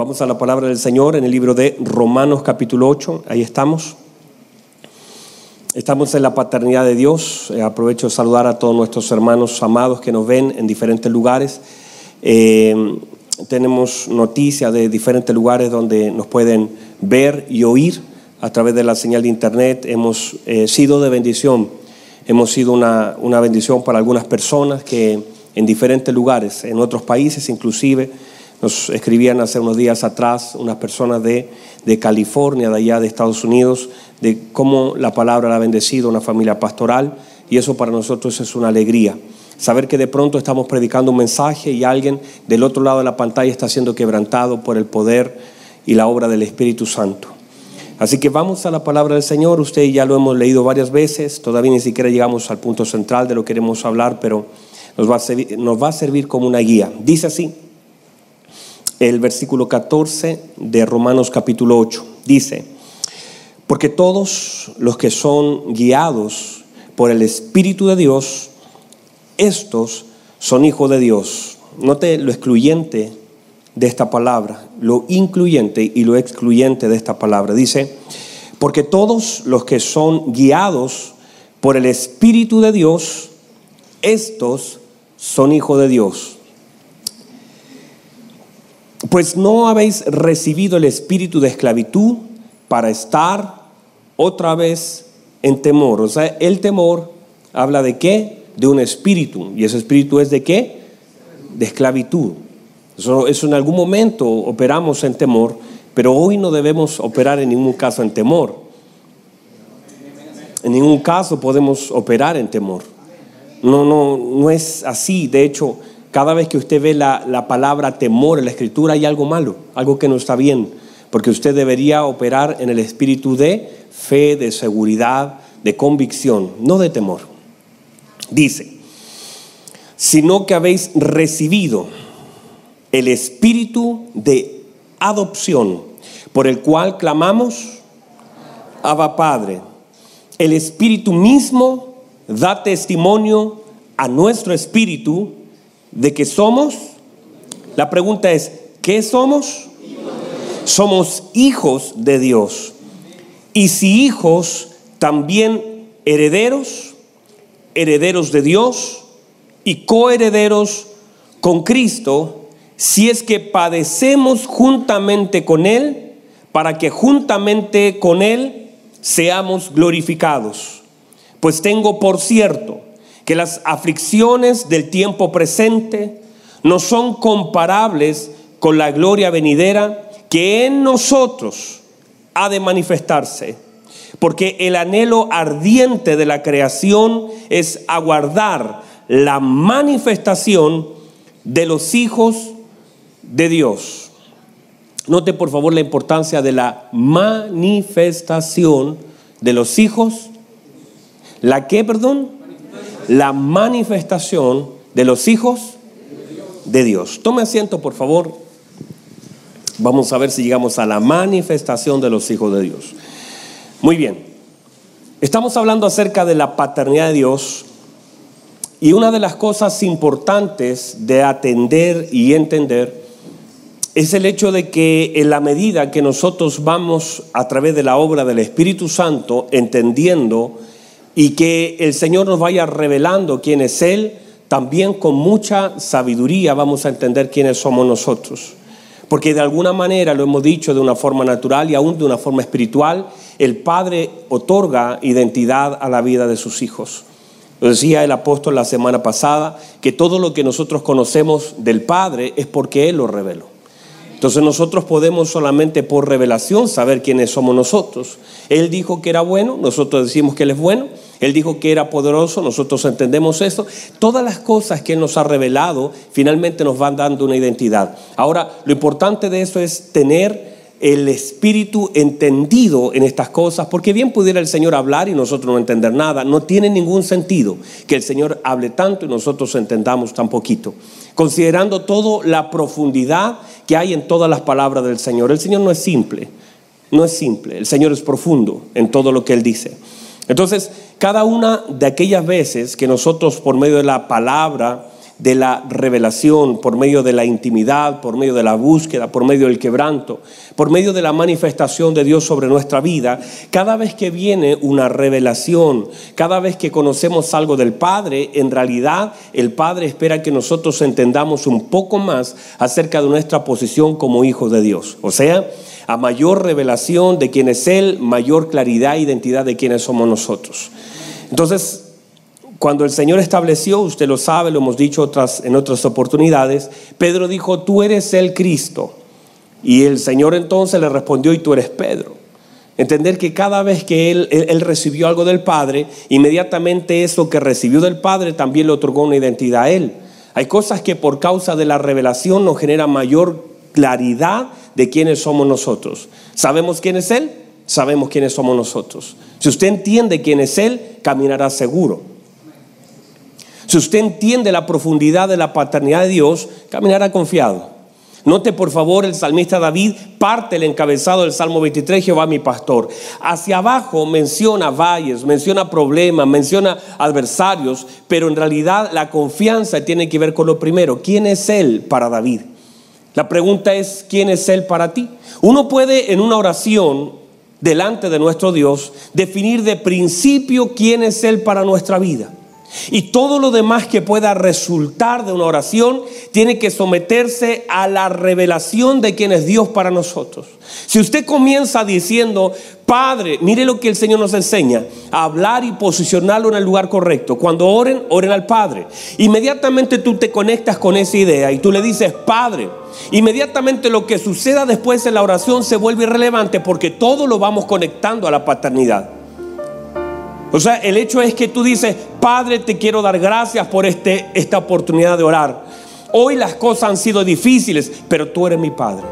Vamos a la palabra del Señor en el libro de Romanos capítulo 8, ahí estamos. Estamos en la paternidad de Dios. Eh, aprovecho de saludar a todos nuestros hermanos amados que nos ven en diferentes lugares. Eh, tenemos noticias de diferentes lugares donde nos pueden ver y oír a través de la señal de internet. Hemos eh, sido de bendición. Hemos sido una, una bendición para algunas personas que en diferentes lugares, en otros países inclusive, nos escribían hace unos días atrás unas personas de, de California, de allá de Estados Unidos, de cómo la palabra la ha bendecido una familia pastoral y eso para nosotros es una alegría. Saber que de pronto estamos predicando un mensaje y alguien del otro lado de la pantalla está siendo quebrantado por el poder y la obra del Espíritu Santo. Así que vamos a la palabra del Señor. Usted ya lo hemos leído varias veces. Todavía ni siquiera llegamos al punto central de lo que queremos hablar, pero nos va a servir, nos va a servir como una guía. Dice así el versículo 14 de Romanos capítulo 8. Dice, porque todos los que son guiados por el Espíritu de Dios, estos son hijos de Dios. Note lo excluyente de esta palabra, lo incluyente y lo excluyente de esta palabra. Dice, porque todos los que son guiados por el Espíritu de Dios, estos son hijos de Dios. Pues no habéis recibido el espíritu de esclavitud para estar otra vez en temor. O sea, el temor habla de qué? De un espíritu. ¿Y ese espíritu es de qué? De esclavitud. Eso, en algún momento operamos en temor, pero hoy no debemos operar en ningún caso en temor. En ningún caso podemos operar en temor. No, no, no es así. De hecho, cada vez que usted ve la, palabra temor en la escritura hay algo malo, algo que no está bien, porque usted debería operar en el espíritu de fe, de seguridad, de convicción, no de temor. Dice, sino que habéis recibido el espíritu de adopción, por el cual clamamos, Abba Padre. El espíritu mismo da testimonio a nuestro espíritu de que somos, la pregunta es, ¿qué somos? Somos hijos de Dios. Y si hijos, también herederos, herederos de Dios y coherederos con Cristo, si es que padecemos juntamente con Él, para que juntamente con Él seamos glorificados. Pues tengo por cierto, que las aflicciones del tiempo presente no son comparables con la gloria venidera que en nosotros ha de manifestarse. Porque el anhelo ardiente de la creación es aguardar la manifestación de los hijos de Dios. Note por favor la importancia de la manifestación de los hijos. ¿La qué, perdón? La manifestación de los hijos de Dios. Tome asiento, por favor. Vamos a ver si llegamos a la manifestación de los hijos de Dios. Muy bien. Estamos hablando acerca de la paternidad de Dios y una de las cosas importantes de atender y entender es el hecho de que en la medida que nosotros vamos a través de la obra del Espíritu Santo entendiendo y que el Señor nos vaya revelando quién es Él, también con mucha sabiduría vamos a entender quiénes somos nosotros. Porque de alguna manera, lo hemos dicho de una forma natural y aún de una forma espiritual, el Padre otorga identidad a la vida de sus hijos. Lo decía el apóstol la semana pasada, que todo lo que nosotros conocemos del Padre es porque Él lo reveló. Entonces nosotros podemos solamente por revelación saber quiénes somos nosotros. Él dijo que era bueno, nosotros decimos que Él es bueno. Él dijo que era poderoso, nosotros entendemos eso. Todas las cosas que Él nos ha revelado finalmente nos van dando una identidad. Ahora, lo importante de eso es tener el espíritu entendido en estas cosas, porque bien pudiera el Señor hablar y nosotros no entender nada. No tiene ningún sentido que el Señor hable tanto y nosotros entendamos tan poquito considerando toda la profundidad que hay en todas las palabras del Señor. El Señor no es simple, no es simple, el Señor es profundo en todo lo que Él dice. Entonces, cada una de aquellas veces que nosotros por medio de la palabra de la revelación, por medio de la intimidad, por medio de la búsqueda, por medio del quebranto, por medio de la manifestación de Dios sobre nuestra vida, cada vez que viene una revelación, cada vez que conocemos algo del Padre, en realidad el Padre espera que nosotros entendamos un poco más acerca de nuestra posición como hijos de Dios. O sea, a mayor revelación de quién es Él, mayor claridad e identidad de quiénes somos nosotros. Entonces, cuando el Señor estableció, usted lo sabe, lo hemos dicho en otras oportunidades, Pedro dijo, tú eres el Cristo. Y el Señor entonces le respondió, y tú eres Pedro. Entender que cada vez que él, recibió algo del Padre, inmediatamente eso que recibió del Padre también le otorgó una identidad a Él. Hay cosas que por causa de la revelación nos generan mayor claridad de quiénes somos nosotros. ¿Sabemos quién es Él? Sabemos quiénes somos nosotros. Si usted entiende quién es Él, caminará seguro. Si usted entiende la profundidad de la paternidad de Dios, caminará confiado. Note por favor el salmista David parte el encabezado del Salmo 23, Jehová mi pastor. Hacia abajo menciona valles, menciona problemas, menciona adversarios, pero en realidad la confianza tiene que ver con lo primero. ¿Quién es Él para David? La pregunta es, ¿quién es Él para ti? Uno puede en una oración delante de nuestro Dios definir de principio quién es Él para nuestra vida. Y todo lo demás que pueda resultar de una oración tiene que someterse a la revelación de quién es Dios para nosotros. Si usted comienza diciendo, Padre, mire lo que el Señor nos enseña, hablar y posicionarlo en el lugar correcto. Cuando oren, oren al Padre. Inmediatamente tú te conectas con esa idea y tú le dices, Padre, inmediatamente lo que suceda después en la oración se vuelve irrelevante porque todo lo vamos conectando a la paternidad. O sea, el hecho es que tú dices, Padre, te quiero dar gracias por este, esta oportunidad de orar. Hoy las cosas han sido difíciles, pero tú eres mi Padre.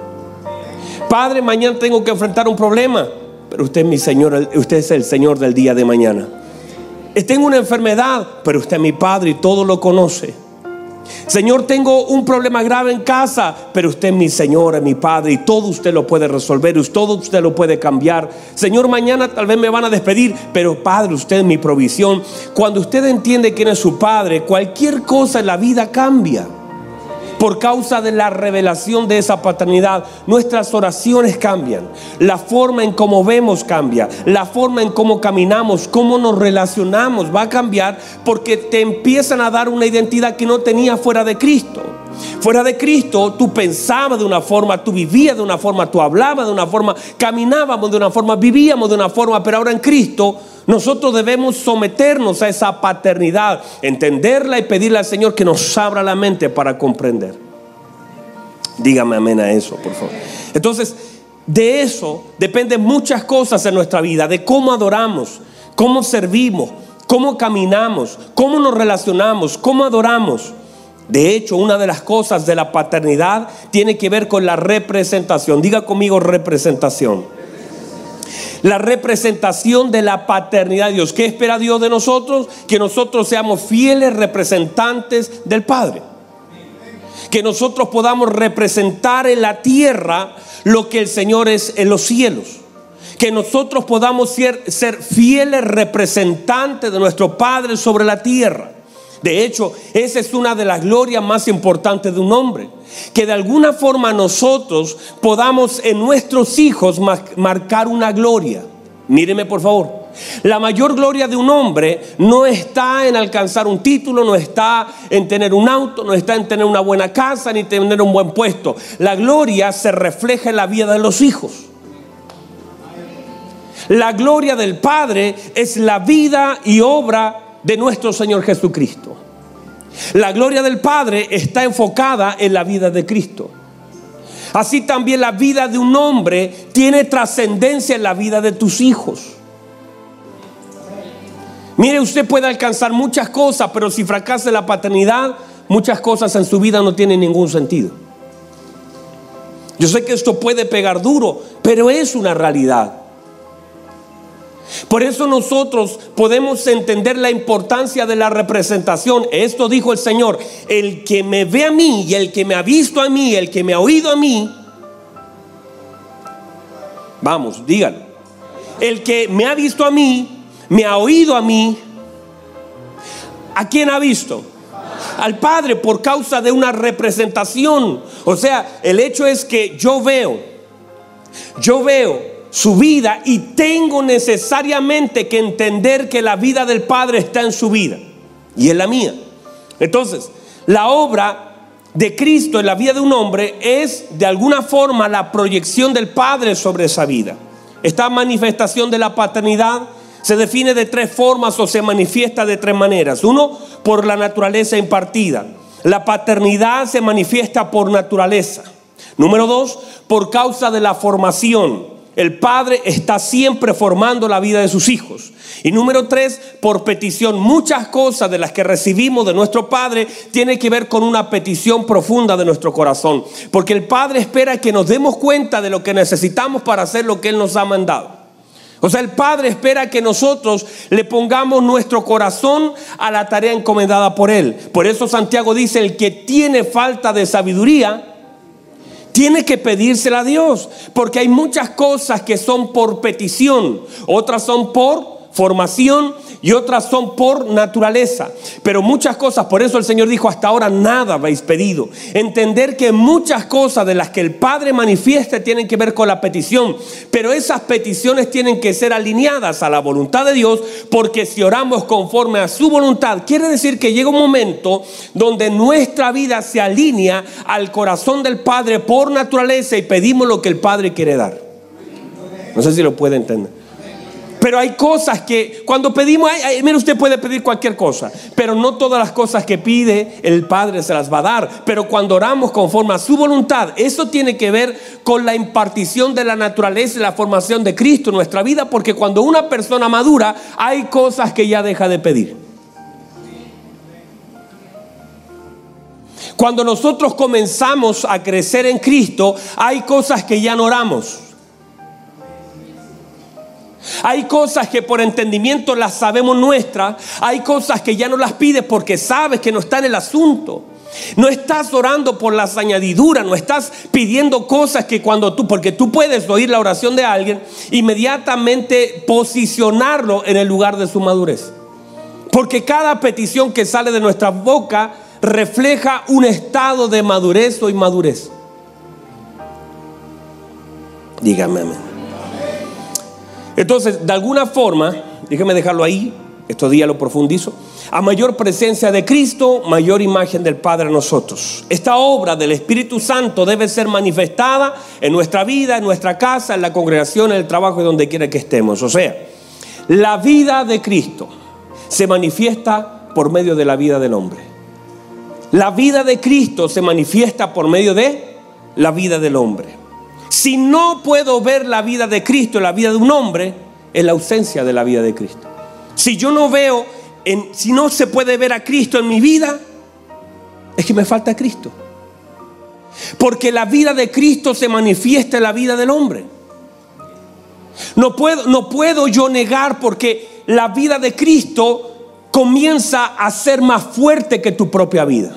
Padre, mañana tengo que enfrentar un problema, pero usted es mi Señor, usted es el Señor del día de mañana. Tengo una enfermedad, pero usted es mi Padre y todo lo conoce. Señor, tengo un problema grave en casa, pero usted es mi Señor, es mi Padre y todo usted lo puede resolver, todo usted lo puede cambiar. Señor, mañana tal vez me van a despedir, pero Padre, usted es mi provisión. Cuando usted entiende quién es su Padre, cualquier cosa en la vida cambia por causa de la revelación de esa paternidad, nuestras oraciones cambian, la forma en cómo vemos cambia, la forma en cómo caminamos, cómo nos relacionamos va a cambiar porque te empiezan a dar una identidad que no tenía fuera de Cristo. Fuera de Cristo, tú pensabas de una forma, tú vivías de una forma, tú hablabas de una forma, caminábamos de una forma, vivíamos de una forma, pero ahora en Cristo nosotros debemos someternos a esa paternidad, entenderla y pedirle al Señor que nos abra la mente para comprender. Dígame amén a eso, por favor. Entonces, de eso dependen muchas cosas en nuestra vida, de cómo adoramos, cómo servimos, cómo caminamos, cómo nos relacionamos, cómo adoramos. De hecho, una de las cosas de la paternidad tiene que ver con la representación. Diga conmigo representación la representación de la paternidad de Dios. ¿Qué espera Dios de nosotros? Que nosotros seamos fieles representantes del Padre. Que nosotros podamos representar en la tierra lo que el Señor es en los cielos. Que nosotros podamos ser, ser fieles representantes de nuestro Padre sobre la tierra. De hecho, esa es una de las glorias más importantes de un hombre. Que de alguna forma nosotros podamos en nuestros hijos marcar una gloria. Míreme por favor. La mayor gloria de un hombre no está en alcanzar un título, no está en tener un auto, no está en tener una buena casa, ni tener un buen puesto. La gloria se refleja en la vida de los hijos. La gloria del Padre es la vida y obra de nuestro Señor Jesucristo. La gloria del Padre está enfocada en la vida de Cristo. Así también la vida de un hombre tiene trascendencia en la vida de tus hijos. Mire, usted puede alcanzar muchas cosas, pero si fracasa la paternidad, muchas cosas en su vida no tienen ningún sentido. Yo sé que esto puede pegar duro, pero es una realidad. Por eso nosotros podemos entender la importancia de la representación. Esto dijo el Señor, el que me ve a mí y el que me ha visto a mí, el que me ha oído a mí, vamos, díganlo. El que me ha visto a mí, me ha oído a mí, ¿a quién ha visto? al Padre por causa de una representación. O sea, el hecho es que yo veo, yo veo su vida y tengo necesariamente que entender que la vida del Padre está en su vida y en la mía. Entonces, la obra de Cristo en la vida de un hombre es de alguna forma la proyección del Padre sobre esa vida. Esta manifestación de la paternidad se define de tres formas o se manifiesta de tres maneras. Uno, por la naturaleza impartida. La paternidad se manifiesta por naturaleza. Número dos, por causa de la formación el Padre está siempre formando la vida de sus hijos. Y número tres, por petición. Muchas cosas de las que recibimos de nuestro Padre tienen que ver con una petición profunda de nuestro corazón. Porque el Padre espera que nos demos cuenta de lo que necesitamos para hacer lo que Él nos ha mandado. O sea, el Padre espera que nosotros le pongamos nuestro corazón a la tarea encomendada por Él. Por eso Santiago dice, el que tiene falta de sabiduría, tiene que pedírsela a Dios, porque hay muchas cosas que son por petición, otras son por formación y otras son por naturaleza. Pero muchas cosas, por eso el Señor dijo, hasta ahora nada habéis pedido. Entender que muchas cosas de las que el Padre manifiesta tienen que ver con la petición, pero esas peticiones tienen que ser alineadas a la voluntad de Dios, porque si oramos conforme a su voluntad, quiere decir que llega un momento donde nuestra vida se alinea al corazón del Padre por naturaleza y pedimos lo que el Padre quiere dar. No sé si lo puede entender. Pero hay cosas que cuando pedimos, mire usted puede pedir cualquier cosa, pero no todas las cosas que pide el Padre se las va a dar. Pero cuando oramos conforme a su voluntad, eso tiene que ver con la impartición de la naturaleza y la formación de Cristo en nuestra vida, porque cuando una persona madura, hay cosas que ya deja de pedir. Cuando nosotros comenzamos a crecer en Cristo, hay cosas que ya no oramos. Hay cosas que por entendimiento las sabemos nuestras. Hay cosas que ya no las pides porque sabes que no está en el asunto. No estás orando por las añadiduras, no estás pidiendo cosas que cuando tú, porque tú puedes oír la oración de alguien, inmediatamente posicionarlo en el lugar de su madurez. Porque cada petición que sale de nuestra boca refleja un estado de madurez o inmadurez. Dígame amén. Entonces, de alguna forma, déjeme dejarlo ahí, estos días lo profundizo, a mayor presencia de Cristo, mayor imagen del Padre en nosotros. Esta obra del Espíritu Santo debe ser manifestada en nuestra vida, en nuestra casa, en la congregación, en el trabajo y donde quiera que estemos. O sea, la vida de Cristo se manifiesta por medio de la vida del hombre. La vida de Cristo se manifiesta por medio de la vida del hombre. Si no puedo ver la vida de Cristo la vida de un hombre, es la ausencia de la vida de Cristo. Si yo no veo, si no se puede ver a Cristo en mi vida, es que me falta Cristo. Porque la vida de Cristo se manifiesta en la vida del hombre. No puedo, no puedo yo negar porque la vida de Cristo comienza a ser más fuerte que tu propia vida.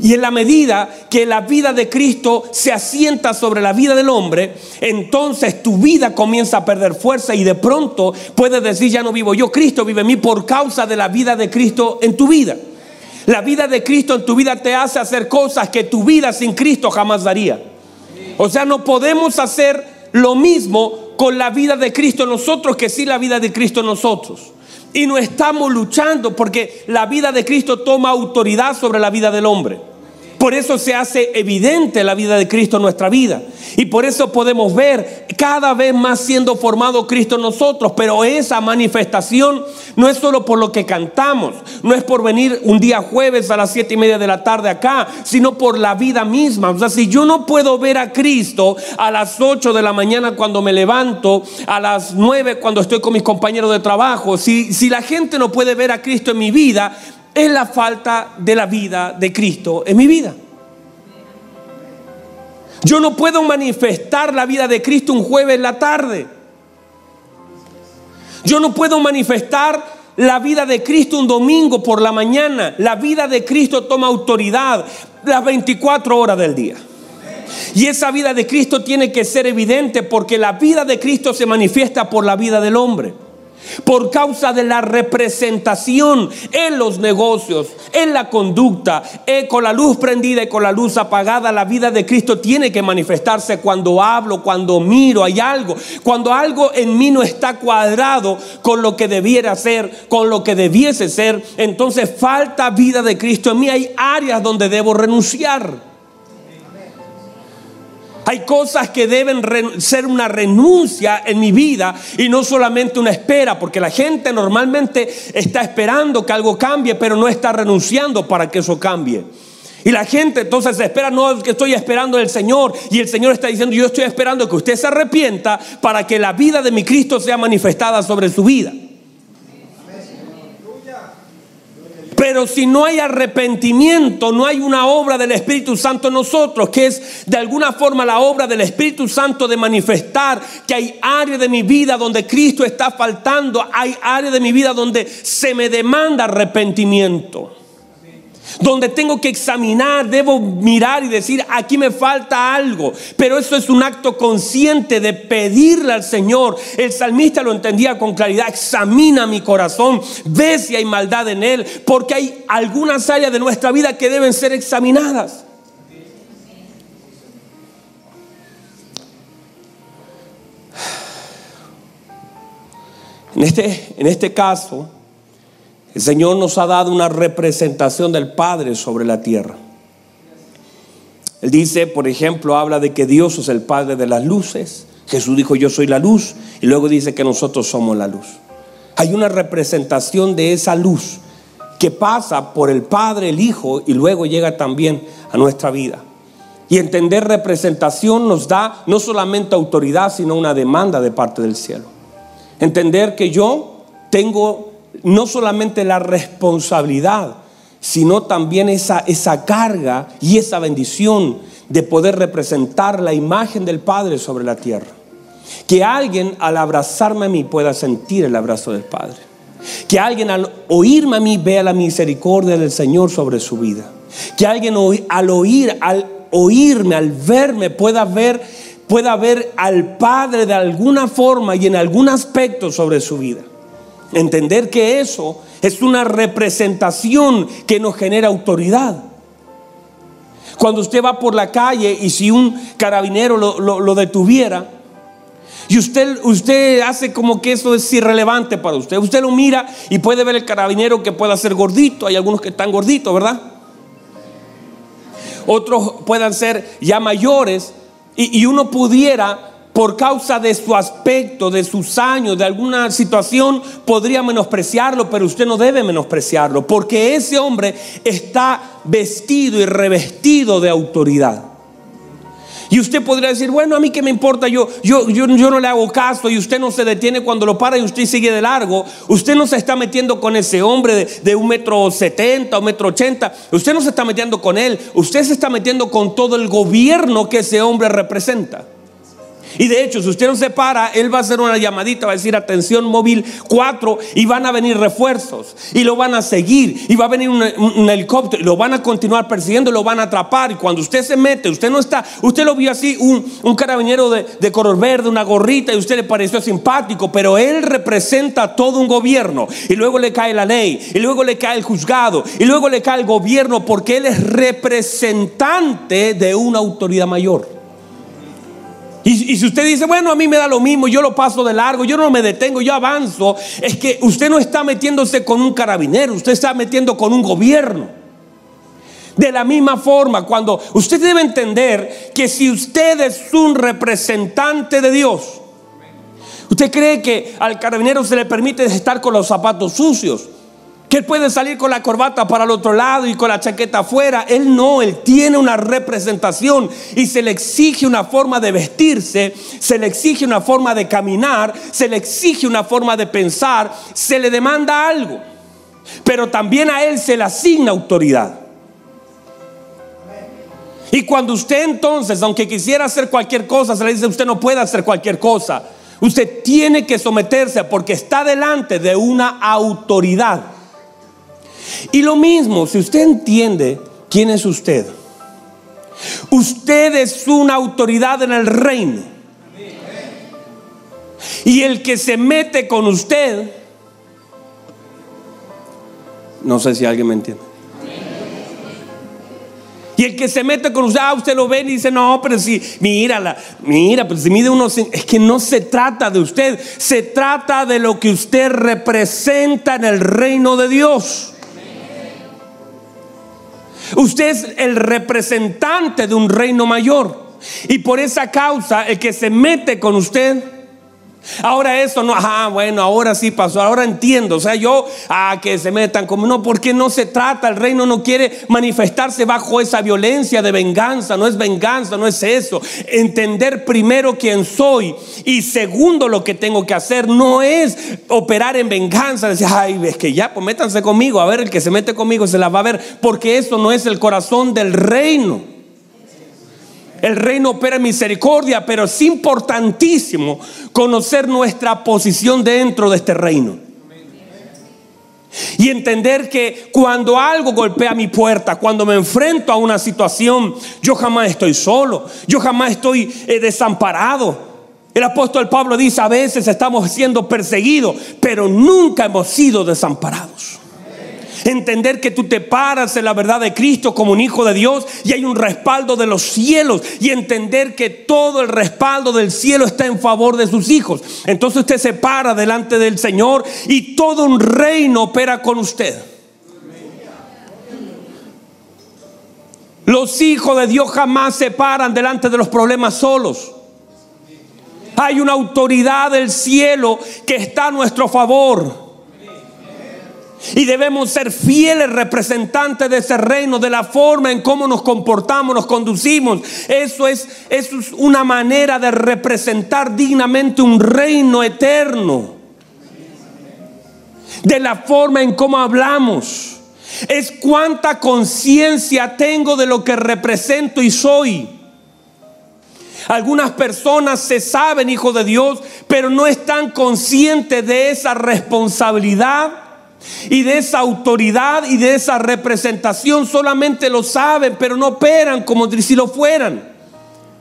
Y en la medida que la vida de Cristo se asienta sobre la vida del hombre, entonces tu vida comienza a perder fuerza y de pronto puedes decir, ya no vivo yo, Cristo vive en mí por causa de la vida de Cristo en tu vida. La vida de Cristo en tu vida te hace hacer cosas que tu vida sin Cristo jamás daría. O sea, no podemos hacer lo mismo con la vida de Cristo en nosotros que sí la vida de Cristo en nosotros. Y no estamos luchando porque la vida de Cristo toma autoridad sobre la vida del hombre. Por eso se hace evidente la vida de Cristo en nuestra vida. Y por eso podemos ver cada vez más siendo formado Cristo en nosotros. Pero esa manifestación no es solo por lo que cantamos, no es por venir un día jueves a las siete y media de la tarde acá, sino por la vida misma. O sea, si yo no puedo ver a Cristo a las 8 de la mañana cuando me levanto, a las 9 cuando estoy con mis compañeros de trabajo, si, si la gente no puede ver a Cristo en mi vida, es la falta de la vida de Cristo en mi vida. Yo no puedo manifestar la vida de Cristo un jueves en la tarde. Yo no puedo manifestar la vida de Cristo un domingo por la mañana. La vida de Cristo toma autoridad las 24 horas del día. Y esa vida de Cristo tiene que ser evidente porque la vida de Cristo se manifiesta por la vida del hombre. Por causa de la representación en los negocios, en la conducta, eh, con la luz prendida y con la luz apagada, la vida de Cristo tiene que manifestarse cuando hablo, cuando miro, hay algo, cuando algo en mí no está cuadrado con lo que debiera ser, con lo que debiese ser, entonces falta vida de Cristo en mí, hay áreas donde debo renunciar. Hay cosas que deben ser una renuncia en mi vida y no solamente una espera, porque la gente normalmente está esperando que algo cambie, pero no está renunciando para que eso cambie. Y la gente entonces espera, no que estoy esperando el Señor. Y el Señor está diciendo, yo estoy esperando que usted se arrepienta para que la vida de mi Cristo sea manifestada sobre su vida. Pero si no hay arrepentimiento, no hay una obra del Espíritu Santo en nosotros, que es de alguna forma la obra del Espíritu Santo de manifestar que hay áreas de mi vida donde Cristo está faltando, hay áreas de mi vida donde se me demanda arrepentimiento donde tengo que examinar, debo mirar y decir, aquí me falta algo. Pero eso es un acto consciente de pedirle al Señor. El salmista lo entendía con claridad, examina mi corazón, ve si hay maldad en él, porque hay algunas áreas de nuestra vida que deben ser examinadas. En este, en este caso, el Señor nos ha dado una representación del Padre sobre la tierra. Él dice, por ejemplo, habla de que Dios es el Padre de las luces. Jesús dijo, yo soy la luz. Y luego dice que nosotros somos la luz. Hay una representación de esa luz que pasa por el Padre, el Hijo y luego llega también a nuestra vida. Y entender representación nos da no solamente autoridad, sino una demanda de parte del cielo. Entender que yo tengo no solamente la responsabilidad, sino también esa, esa carga y esa bendición de poder representar la imagen del Padre sobre la tierra. Que alguien al abrazarme a mí pueda sentir el abrazo del Padre. Que alguien al oírme a mí vea la misericordia del Señor sobre su vida. Que alguien al oír, al oírme, al verme, pueda ver, pueda ver al Padre de alguna forma y en algún aspecto sobre su vida. Entender que eso es una representación que nos genera autoridad. Cuando usted va por la calle y si un carabinero lo, detuviera, y usted, usted hace como que eso es irrelevante para usted. Usted lo mira y puede ver el carabinero que pueda ser gordito. Hay algunos que están gorditos, ¿verdad? Otros puedan ser ya mayores. Y uno pudiera por causa de su aspecto, de sus años, de alguna situación, podría menospreciarlo, pero usted no debe menospreciarlo, porque ese hombre está vestido y revestido de autoridad. Y usted podría decir, bueno, a mí qué me importa, yo, yo, yo, yo, no le hago caso y usted no se detiene cuando lo para y usted sigue de largo. Usted no se está metiendo con ese hombre de, de un metro setenta o metro ochenta. Usted no se está metiendo con él. Usted se está metiendo con todo el gobierno que ese hombre representa. Y de hecho, si usted no se para, él va a hacer una llamadita, va a decir atención móvil 4 y van a venir refuerzos y lo van a seguir y va a venir un, helicóptero y lo van a continuar persiguiendo, lo van a atrapar y cuando usted se mete, usted no está, usted lo vio así, un, carabinero de, de color verde, una gorrita y usted le pareció simpático, pero él representa todo un gobierno y luego le cae la ley y luego le cae el juzgado y luego le cae el gobierno porque él es representante de una autoridad mayor. Y, si usted dice, bueno, a mí me da lo mismo, yo lo paso de largo, yo no me detengo, yo avanzo, es que usted no está metiéndose con un carabinero, usted está metiendo con un gobierno. De la misma forma, cuando usted debe entender que si usted es un representante de Dios, usted cree que al carabinero se le permite estar con los zapatos sucios, él puede salir con la corbata para el otro lado y con la chaqueta afuera. Él no, él tiene una representación y se le exige una forma de vestirse, se le exige una forma de caminar, se le exige una forma de pensar, se le demanda algo. Pero también a él se le asigna autoridad. Y cuando usted entonces, aunque quisiera hacer cualquier cosa, se le dice, usted no puede hacer cualquier cosa. Usted tiene que someterse porque está delante de una autoridad. Y lo mismo, si usted entiende quién es usted, usted es una autoridad en el reino. Y el que se mete con usted, no sé si alguien me entiende. Y el que se mete con usted, ah, usted lo ve y dice, no, pero si, mírala, mira, pero si mide uno, es que no se trata de usted, se trata de lo que usted representa en el reino de Dios. Usted es el representante de un reino mayor. Y por esa causa, el que se mete con usted, Ahora eso no, ah, bueno, ahora sí pasó, ahora entiendo. O sea, yo, ah, que se metan como, no, porque no se trata, el reino no quiere manifestarse bajo esa violencia de venganza, no es venganza, no es eso. Entender primero quién soy y segundo lo que tengo que hacer no es operar en venganza, decir, ay, es que ya, pues métanse conmigo, a ver, el que se mete conmigo se la va a ver, porque eso no es el corazón del reino. El reino opera en misericordia, pero es importantísimo conocer nuestra posición dentro de este reino. Y entender que cuando algo golpea mi puerta, cuando me enfrento a una situación, yo jamás estoy solo, yo jamás estoy eh, desamparado. El apóstol Pablo dice, a veces estamos siendo perseguidos, pero nunca hemos sido desamparados. Entender que tú te paras en la verdad de Cristo como un hijo de Dios y hay un respaldo de los cielos. Y entender que todo el respaldo del cielo está en favor de sus hijos. Entonces usted se para delante del Señor y todo un reino opera con usted. Los hijos de Dios jamás se paran delante de los problemas solos. Hay una autoridad del cielo que está a nuestro favor. Y debemos ser fieles representantes de ese reino, de la forma en cómo nos comportamos, nos conducimos. Eso es, eso es una manera de representar dignamente un reino eterno. De la forma en cómo hablamos. Es cuánta conciencia tengo de lo que represento y soy. Algunas personas se saben hijos de Dios, pero no están conscientes de esa responsabilidad y de esa autoridad y de esa representación solamente lo saben, pero no operan como si lo fueran.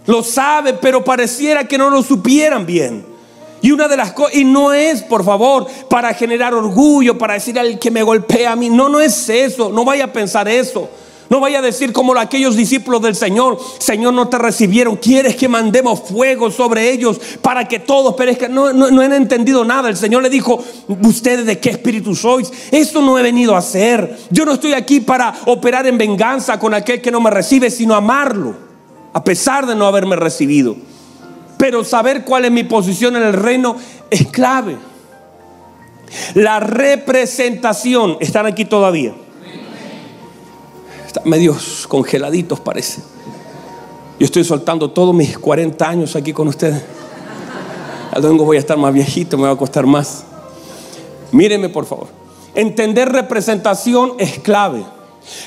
Lo saben, pero pareciera que no lo supieran bien. Y una de las cosas, y no es, por favor, para generar orgullo, para decir al que me golpea a mí. No, no es eso. No vaya a pensar eso. No vaya a decir como aquellos discípulos del Señor, Señor, no te recibieron, quieres que mandemos fuego sobre ellos para que todos perezcan. No, no, han entendido nada. El Señor le dijo, ustedes de qué espíritu sois. Esto no he venido a hacer. Yo no estoy aquí para operar en venganza con aquel que no me recibe, sino amarlo, a pesar de no haberme recibido. Pero saber cuál es mi posición en el reino es clave. La representación, están aquí todavía medios congeladitos parece. Yo estoy soltando todos mis 40 años aquí con ustedes. Al voy a estar más viejito, me va a costar más. Míreme por favor. Entender representación es clave.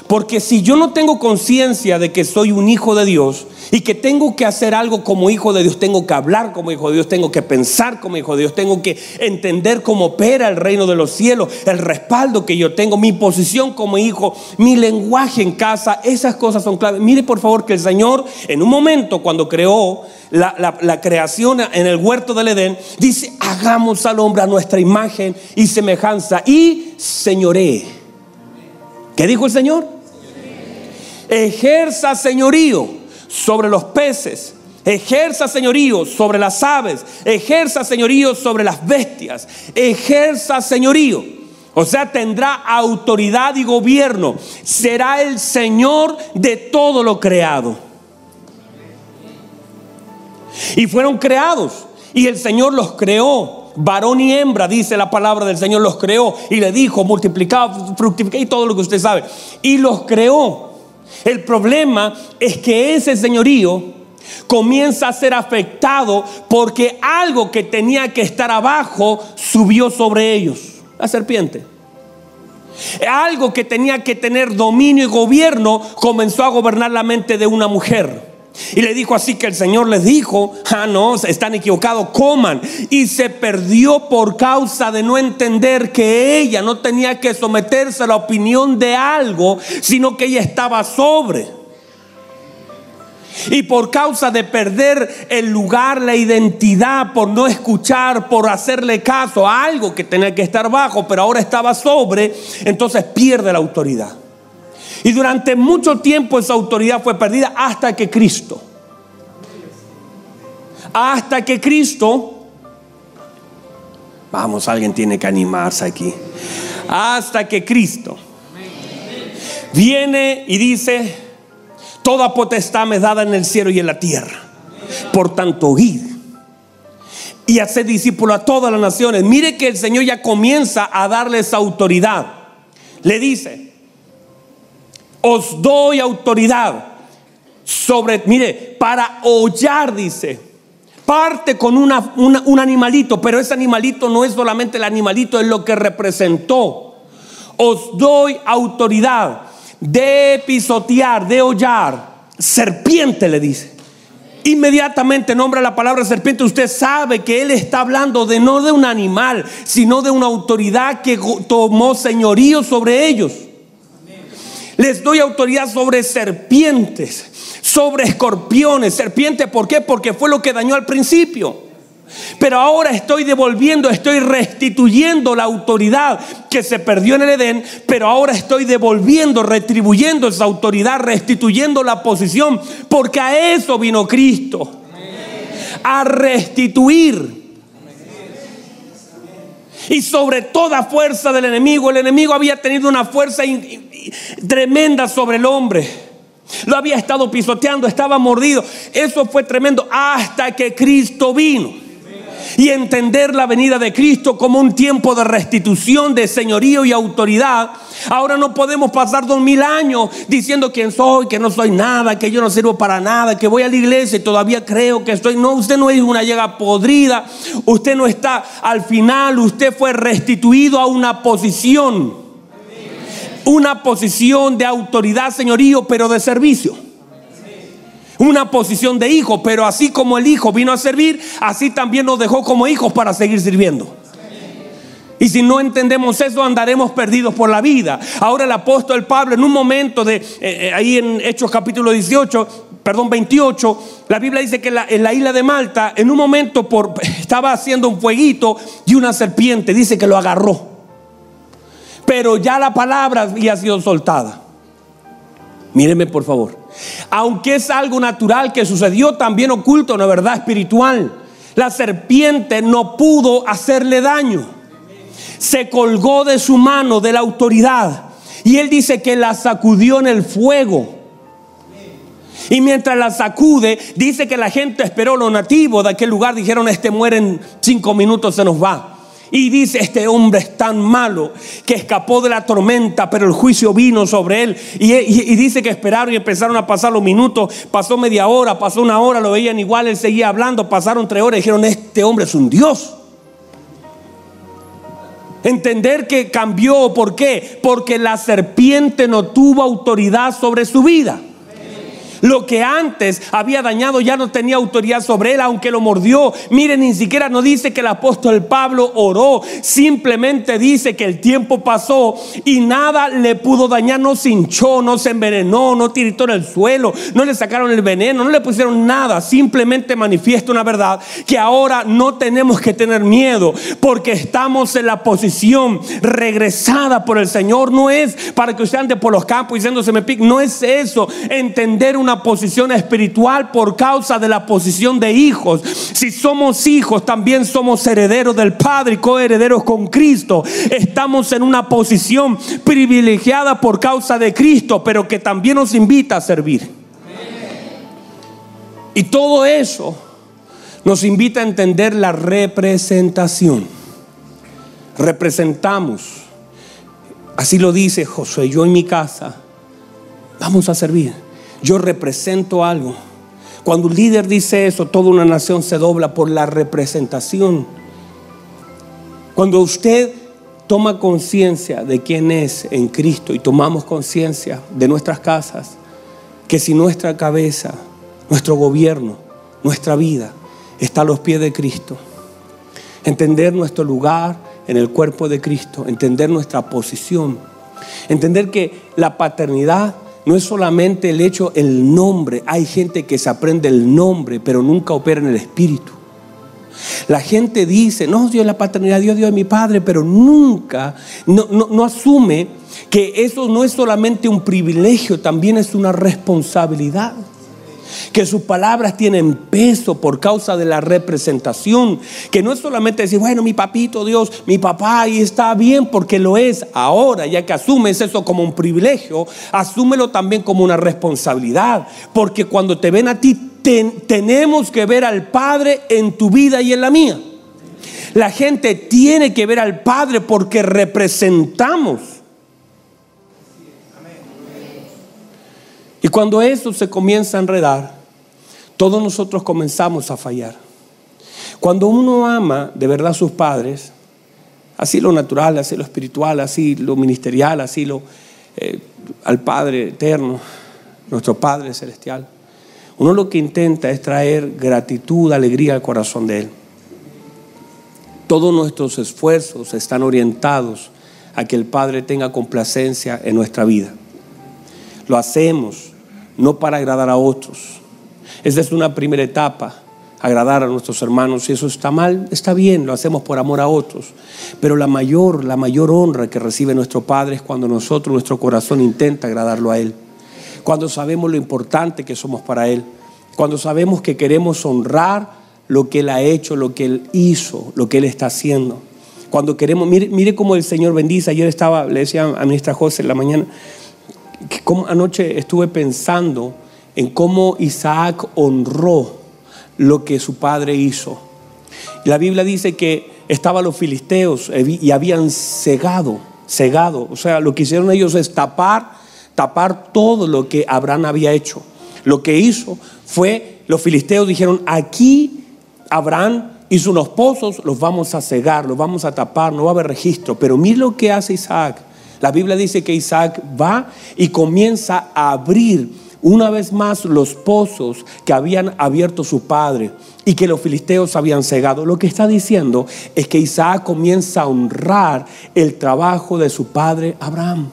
Porque si yo no tengo conciencia de que soy un hijo de Dios y que tengo que hacer algo como hijo de Dios, tengo que hablar como hijo de Dios, tengo que pensar como hijo de Dios, tengo que entender cómo opera el reino de los cielos, el respaldo que yo tengo, mi posición como hijo, mi lenguaje en casa, esas cosas son claves. Mire por favor que el Señor en un momento cuando creó la, creación en el huerto del Edén, dice, hagamos al hombre a nuestra imagen y semejanza y señoré ¿Qué dijo el Señor? Ejerza señorío sobre los peces, ejerza señorío sobre las aves, ejerza señorío sobre las bestias, ejerza señorío. O sea, tendrá autoridad y gobierno. Será el Señor de todo lo creado. Y fueron creados. Y el Señor los creó varón y hembra, dice la palabra del Señor, los creó y le dijo, multiplicado, fructificado y todo lo que usted sabe. Y los creó. El problema es que ese señorío comienza a ser afectado porque algo que tenía que estar abajo subió sobre ellos, la serpiente. Algo que tenía que tener dominio y gobierno comenzó a gobernar la mente de una mujer. Y le dijo así que el Señor les dijo, ah, no, están equivocados, coman. Y se perdió por causa de no entender que ella no tenía que someterse a la opinión de algo, sino que ella estaba sobre. Y por causa de perder el lugar, la identidad, por no escuchar, por hacerle caso a algo que tenía que estar bajo, pero ahora estaba sobre, entonces pierde la autoridad. Y durante mucho tiempo esa autoridad fue perdida hasta que Cristo, hasta que Cristo, vamos, alguien tiene que animarse aquí, hasta que Cristo viene y dice, Toda potestad me dada en el cielo y en la tierra. Por tanto, id y hacer discípulo a todas las naciones. Mire que el Señor ya comienza a darles autoridad. Le dice, os doy autoridad sobre, mire, para hollar, dice. Parte con un animalito, pero ese animalito no es solamente el animalito, es lo que representó. Os doy autoridad de pisotear, de hollar, serpiente le dice. Inmediatamente nombra la palabra serpiente. Usted sabe que él está hablando de no de un animal, sino de una autoridad que tomó señorío sobre ellos. Les doy autoridad sobre serpientes, sobre escorpiones. Serpiente, ¿por qué? Porque fue lo que dañó al principio. Pero ahora estoy devolviendo, estoy restituyendo la autoridad que se perdió en el Edén, pero ahora estoy devolviendo, retribuyendo esa autoridad, restituyendo la posición, porque a eso vino Cristo, a restituir. Y sobre toda fuerza del enemigo, el enemigo había tenido una fuerza tremenda sobre el hombre. Lo había estado pisoteando, estaba mordido. Eso fue tremendo hasta que Cristo vino y entender la venida de Cristo como un tiempo de restitución, de señorío y autoridad. Ahora no podemos pasar dos mil años diciendo quién soy, que no soy nada, que yo no sirvo para nada, que voy a la iglesia y todavía creo que estoy. No, usted no es una llega podrida, usted no está al final, usted fue restituido a una posición, una posición de autoridad, señorío, pero de servicio una posición de hijo, pero así como el hijo vino a servir, así también nos dejó como hijos para seguir sirviendo. Y si no entendemos eso, andaremos perdidos por la vida. Ahora el apóstol Pablo, en un momento de, eh, eh, ahí en Hechos capítulo 18, perdón, 28, la Biblia dice que en la isla de Malta, en un momento por, estaba haciendo un fueguito y una serpiente, dice que lo agarró. Pero ya la palabra había sido soltada. Míreme por favor. Aunque es algo natural que sucedió, también oculto una verdad espiritual. La serpiente no pudo hacerle daño. Se colgó de su mano, de la autoridad. Y él dice que la sacudió en el fuego. Y mientras la sacude, dice que la gente esperó los nativos de aquel lugar. Dijeron, este muere en cinco minutos, se nos va. Y dice, este hombre es tan malo que escapó de la tormenta, pero el juicio vino sobre él. Y, dice que esperaron y empezaron a pasar los minutos. Pasó media hora, pasó una hora, lo veían igual, él seguía hablando. Pasaron tres horas y dijeron, este hombre es un Dios. Entender que cambió, ¿por qué? Porque la serpiente no tuvo autoridad sobre su vida. Lo que antes había dañado ya no tenía autoridad sobre él, aunque lo mordió. Miren, ni siquiera no dice que el apóstol Pablo oró, simplemente dice que el tiempo pasó y nada le pudo dañar, no se hinchó, no se envenenó, no tiritó en el suelo, no le sacaron el veneno, no le pusieron nada, simplemente manifiesta una verdad que ahora no tenemos que tener miedo porque estamos en la posición regresada por el Señor. No es para que usted ande por los campos diciéndose me pique, no es eso, entender un una posición espiritual por causa de la posición de hijos. Si somos hijos, también somos herederos del Padre y coherederos con Cristo. Estamos en una posición privilegiada por causa de Cristo, pero que también nos invita a servir. Y todo eso nos invita a entender la representación. Representamos. Así lo dice Josué, yo en mi casa vamos a servir yo represento algo. Cuando un líder dice eso, toda una nación se dobla por la representación. Cuando usted toma conciencia de quién es en Cristo y tomamos conciencia de nuestras casas, que si nuestra cabeza, nuestro gobierno, nuestra vida está a los pies de Cristo, entender nuestro lugar en el cuerpo de Cristo, entender nuestra posición, entender que la paternidad no es solamente el hecho, el nombre. Hay gente que se aprende el nombre, pero nunca opera en el espíritu. La gente dice, no, Dios es la paternidad, Dios, Dios es mi padre, pero nunca, no, no asume que eso no es solamente un privilegio, también es una responsabilidad que sus palabras tienen peso por causa de la representación, que no es solamente decir, bueno, mi papito Dios, mi papá, y está bien porque lo es ahora, ya que asumes eso como un privilegio, asúmelo también como una responsabilidad, porque cuando te ven a ti, tenemos que ver al Padre en tu vida y en la mía. La gente tiene que ver al Padre porque representamos. Y cuando eso se comienza a enredar, todos nosotros comenzamos a fallar. Cuando uno ama de verdad a sus padres, así lo natural, así lo espiritual, así lo ministerial, así lo eh, al Padre eterno, nuestro Padre celestial, uno lo que intenta es traer gratitud, alegría al corazón de Él. Todos nuestros esfuerzos están orientados a que el Padre tenga complacencia en nuestra vida. Lo hacemos no para agradar a otros. Esa es una primera etapa, agradar a nuestros hermanos. Si eso está mal, está bien, lo hacemos por amor a otros. Pero la mayor, la mayor honra que recibe nuestro Padre es cuando nosotros, nuestro corazón intenta agradarlo a Él. Cuando sabemos lo importante que somos para Él. Cuando sabemos que queremos honrar lo que Él ha hecho, lo que Él hizo, lo que Él está haciendo. Cuando queremos, mire, mire cómo el Señor bendice. Ayer estaba, le decía a ministra José en la mañana, anoche estuve pensando en cómo Isaac honró lo que su padre hizo. La Biblia dice que estaban los filisteos y habían cegado, cegado. O sea, lo que hicieron ellos es tapar, tapar todo lo que Abraham había hecho. Lo que hizo fue, los filisteos dijeron, aquí Abraham hizo unos pozos, los vamos a cegar, los vamos a tapar, no va a haber registro. Pero mira lo que hace Isaac. La Biblia dice que Isaac va y comienza a abrir una vez más los pozos que habían abierto su padre y que los filisteos habían cegado. Lo que está diciendo es que Isaac comienza a honrar el trabajo de su padre Abraham.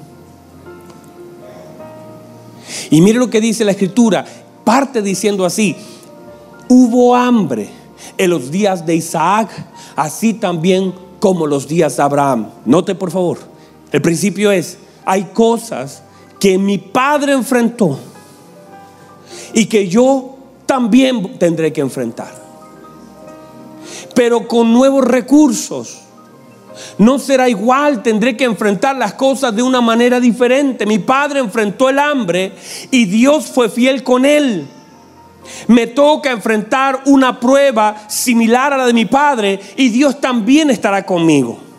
Y mire lo que dice la escritura, parte diciendo así, hubo hambre en los días de Isaac, así también como los días de Abraham. Note por favor. El principio es, hay cosas que mi padre enfrentó y que yo también tendré que enfrentar. Pero con nuevos recursos. No será igual, tendré que enfrentar las cosas de una manera diferente. Mi padre enfrentó el hambre y Dios fue fiel con él. Me toca enfrentar una prueba similar a la de mi padre y Dios también estará conmigo.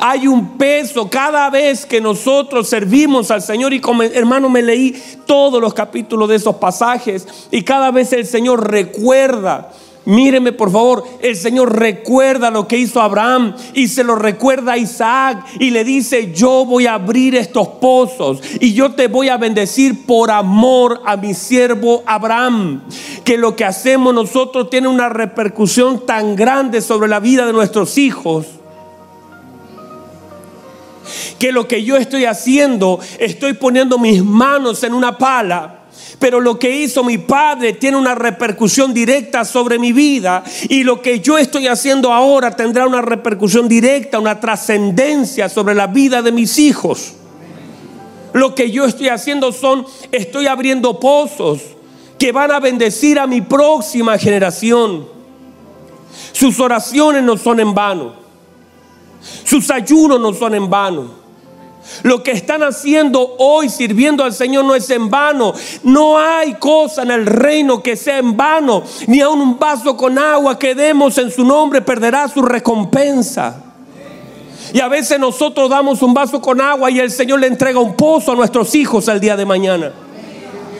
Hay un peso cada vez que nosotros servimos al Señor y como hermano me leí todos los capítulos de esos pasajes y cada vez el Señor recuerda. Míreme por favor, el Señor recuerda lo que hizo Abraham y se lo recuerda a Isaac y le dice, yo voy a abrir estos pozos y yo te voy a bendecir por amor a mi siervo Abraham. Que lo que hacemos nosotros tiene una repercusión tan grande sobre la vida de nuestros hijos que lo que yo estoy haciendo, estoy poniendo mis manos en una pala. Pero lo que hizo mi padre tiene una repercusión directa sobre mi vida y lo que yo estoy haciendo ahora tendrá una repercusión directa, una trascendencia sobre la vida de mis hijos. Lo que yo estoy haciendo son, estoy abriendo pozos que van a bendecir a mi próxima generación. Sus oraciones no son en vano. Sus ayunos no son en vano. Lo que están haciendo hoy sirviendo al Señor no es en vano. No hay cosa en el reino que sea en vano. Ni aun un vaso con agua que demos en su nombre perderá su recompensa. Y a veces nosotros damos un vaso con agua y el Señor le entrega un pozo a nuestros hijos al día de mañana.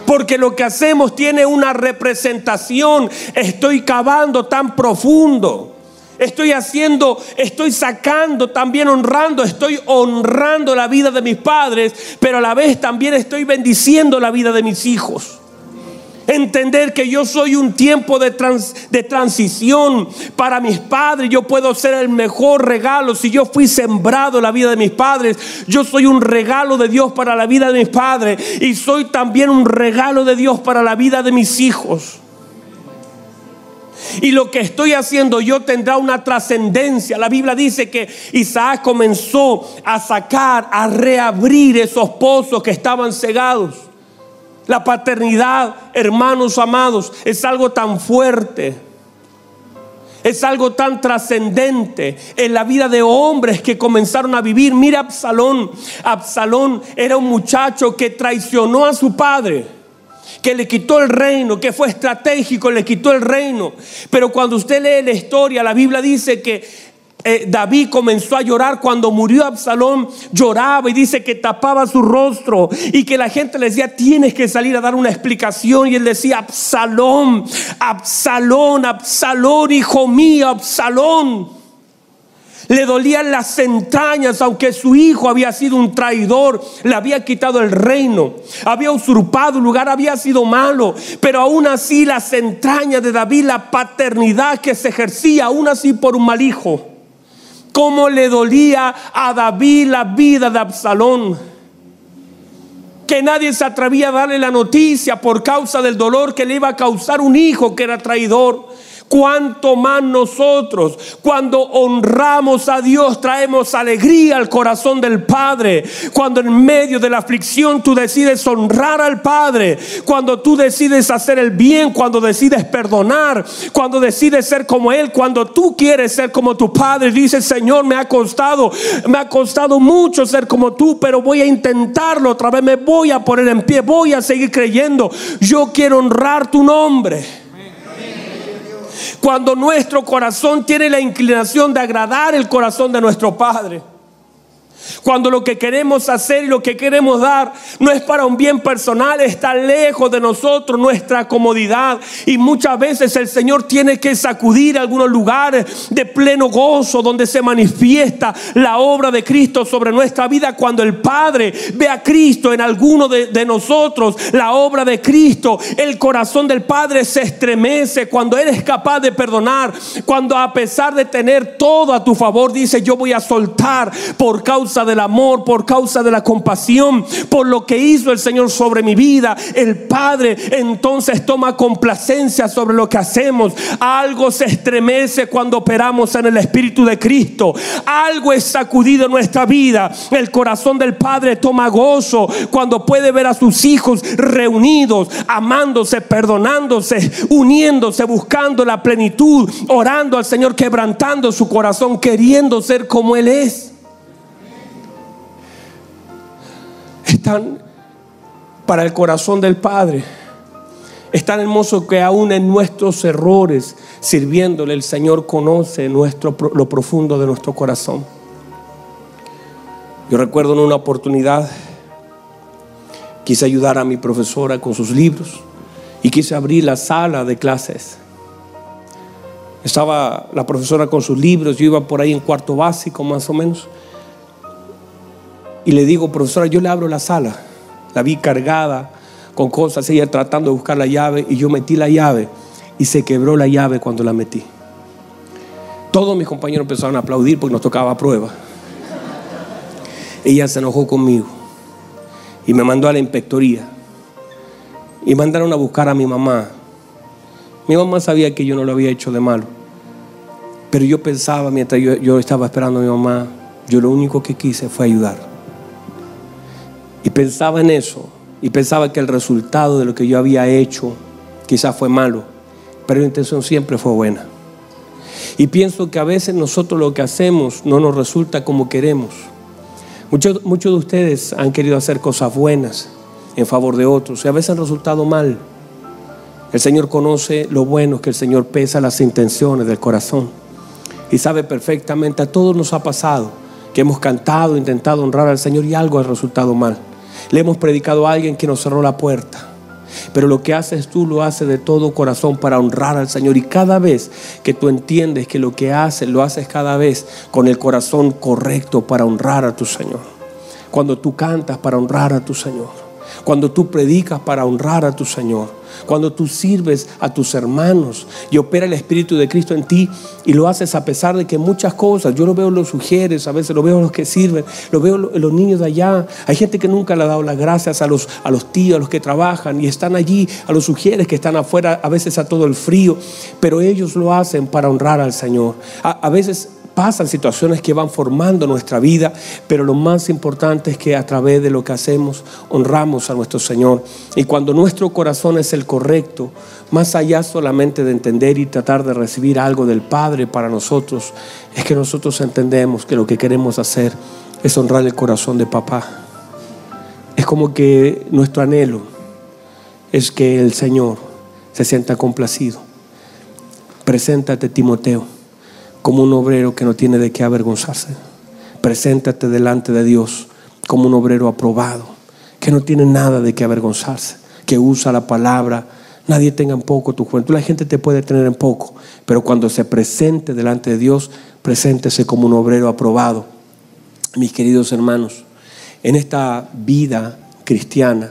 Porque lo que hacemos tiene una representación. Estoy cavando tan profundo Estoy haciendo, estoy sacando, también honrando, estoy honrando la vida de mis padres, pero a la vez también estoy bendiciendo la vida de mis hijos. Entender que yo soy un tiempo de, transición para mis padres. Yo puedo ser el mejor regalo. Si yo fui sembrado en la vida de mis padres, yo soy un regalo de Dios para la vida de mis padres. Y soy también un regalo de Dios para la vida de mis hijos. Y lo que estoy haciendo yo tendrá una trascendencia. La Biblia dice que Isaac comenzó a sacar, a reabrir esos pozos que estaban cegados. La paternidad, hermanos amados, es algo tan fuerte. Es algo tan trascendente en la vida de hombres que comenzaron a vivir. Mira Absalón. Absalón era un muchacho que traicionó a su padre que le quitó el reino, que fue estratégico, le quitó el reino. Pero cuando usted lee la historia, la Biblia dice que eh, David comenzó a llorar cuando murió Absalón, lloraba y dice que tapaba su rostro y que la gente le decía, tienes que salir a dar una explicación. Y él decía, Absalón, Absalón, Absalón, hijo mío, Absalón. Le dolían las entrañas, aunque su hijo había sido un traidor, le había quitado el reino, había usurpado un lugar, había sido malo. Pero aún así las entrañas de David, la paternidad que se ejercía, aún así por un mal hijo. Cómo le dolía a David la vida de Absalón. Que nadie se atrevía a darle la noticia por causa del dolor que le iba a causar un hijo que era traidor. Cuanto más nosotros, cuando honramos a Dios, traemos alegría al corazón del Padre. Cuando en medio de la aflicción tú decides honrar al Padre. Cuando tú decides hacer el bien, cuando decides perdonar, cuando decides ser como Él, cuando tú quieres ser como tu Padre. Dices, Señor, me ha costado, me ha costado mucho ser como tú, pero voy a intentarlo otra vez. Me voy a poner en pie, voy a seguir creyendo. Yo quiero honrar tu nombre. Cuando nuestro corazón tiene la inclinación de agradar el corazón de nuestro Padre. Cuando lo que queremos hacer y lo que queremos dar no es para un bien personal, está lejos de nosotros, nuestra comodidad. Y muchas veces el Señor tiene que sacudir algunos lugares de pleno gozo donde se manifiesta la obra de Cristo sobre nuestra vida. Cuando el Padre ve a Cristo en alguno de, nosotros, la obra de Cristo, el corazón del Padre se estremece. Cuando eres capaz de perdonar, cuando a pesar de tener todo a tu favor, dice yo voy a soltar por causa del amor, por causa de la compasión, por lo que hizo el Señor sobre mi vida, el Padre entonces toma complacencia sobre lo que hacemos. Algo se estremece cuando operamos en el Espíritu de Cristo. Algo es sacudido en nuestra vida. El corazón del Padre toma gozo cuando puede ver a sus hijos reunidos, amándose, perdonándose, uniéndose, buscando la plenitud, orando al Señor, quebrantando su corazón, queriendo ser como Él es. Están para el corazón del Padre. Es tan hermoso que aún en nuestros errores, sirviéndole, el Señor conoce nuestro, lo profundo de nuestro corazón. Yo recuerdo en una oportunidad, quise ayudar a mi profesora con sus libros y quise abrir la sala de clases. Estaba la profesora con sus libros, yo iba por ahí en cuarto básico más o menos. Y le digo, profesora, yo le abro la sala. La vi cargada con cosas, ella tratando de buscar la llave y yo metí la llave y se quebró la llave cuando la metí. Todos mis compañeros empezaron a aplaudir porque nos tocaba prueba. Ella se enojó conmigo y me mandó a la inspectoría y mandaron a buscar a mi mamá. Mi mamá sabía que yo no lo había hecho de malo, pero yo pensaba mientras yo, yo estaba esperando a mi mamá, yo lo único que quise fue ayudar. Y pensaba en eso. Y pensaba que el resultado de lo que yo había hecho quizás fue malo. Pero la intención siempre fue buena. Y pienso que a veces nosotros lo que hacemos no nos resulta como queremos. Muchos, muchos de ustedes han querido hacer cosas buenas en favor de otros y a veces han resultado mal. El Señor conoce lo bueno que el Señor pesa las intenciones del corazón y sabe perfectamente, a todos nos ha pasado que hemos cantado, intentado honrar al Señor y algo ha resultado mal. Le hemos predicado a alguien que nos cerró la puerta. Pero lo que haces tú lo haces de todo corazón para honrar al Señor. Y cada vez que tú entiendes que lo que haces, lo haces cada vez con el corazón correcto para honrar a tu Señor. Cuando tú cantas para honrar a tu Señor. Cuando tú predicas para honrar a tu Señor, cuando tú sirves a tus hermanos y opera el Espíritu de Cristo en ti y lo haces a pesar de que muchas cosas, yo lo veo los sugieres, a veces lo veo los que sirven, lo veo en los niños de allá, hay gente que nunca le ha dado las gracias a los, a los tíos, a los que trabajan y están allí, a los sugieres que están afuera, a veces a todo el frío, pero ellos lo hacen para honrar al Señor. A veces pasan situaciones que van formando nuestra vida, pero lo más importante es que a través de lo que hacemos honramos a nuestro Señor. Y cuando nuestro corazón es el correcto, más allá solamente de entender y tratar de recibir algo del Padre para nosotros, es que nosotros entendemos que lo que queremos hacer es honrar el corazón de papá. Es como que nuestro anhelo es que el Señor se sienta complacido. Preséntate, Timoteo como un obrero que no tiene de qué avergonzarse. Preséntate delante de Dios como un obrero aprobado, que no tiene nada de qué avergonzarse, que usa la palabra. Nadie tenga en poco tu juventud. La gente te puede tener en poco, pero cuando se presente delante de Dios, preséntese como un obrero aprobado. Mis queridos hermanos, en esta vida cristiana,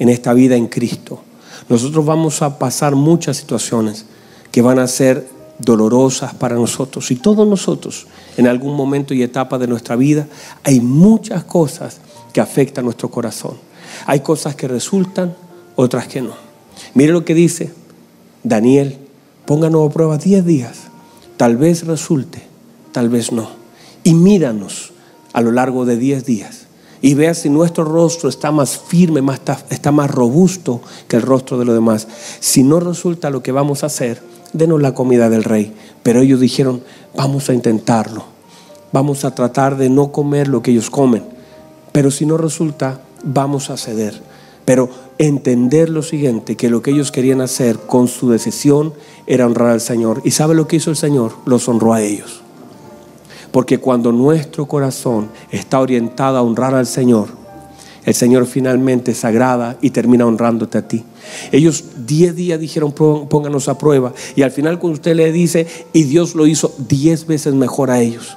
en esta vida en Cristo, nosotros vamos a pasar muchas situaciones que van a ser dolorosas para nosotros. Y todos nosotros, en algún momento y etapa de nuestra vida, hay muchas cosas que afectan nuestro corazón. Hay cosas que resultan, otras que no. Mire lo que dice Daniel, pónganos a prueba 10 días. Tal vez resulte, tal vez no. Y míranos a lo largo de 10 días y vea si nuestro rostro está más firme, más, está más robusto que el rostro de los demás. Si no resulta lo que vamos a hacer, denos la comida del rey. Pero ellos dijeron, vamos a intentarlo. Vamos a tratar de no comer lo que ellos comen. Pero si no resulta, vamos a ceder. Pero entender lo siguiente, que lo que ellos querían hacer con su decisión era honrar al Señor. ¿Y sabe lo que hizo el Señor? Los honró a ellos. Porque cuando nuestro corazón está orientado a honrar al Señor, el Señor finalmente se agrada y termina honrándote a ti. Ellos diez días dijeron, pónganos a prueba. Y al final cuando usted le dice, y Dios lo hizo diez veces mejor a ellos.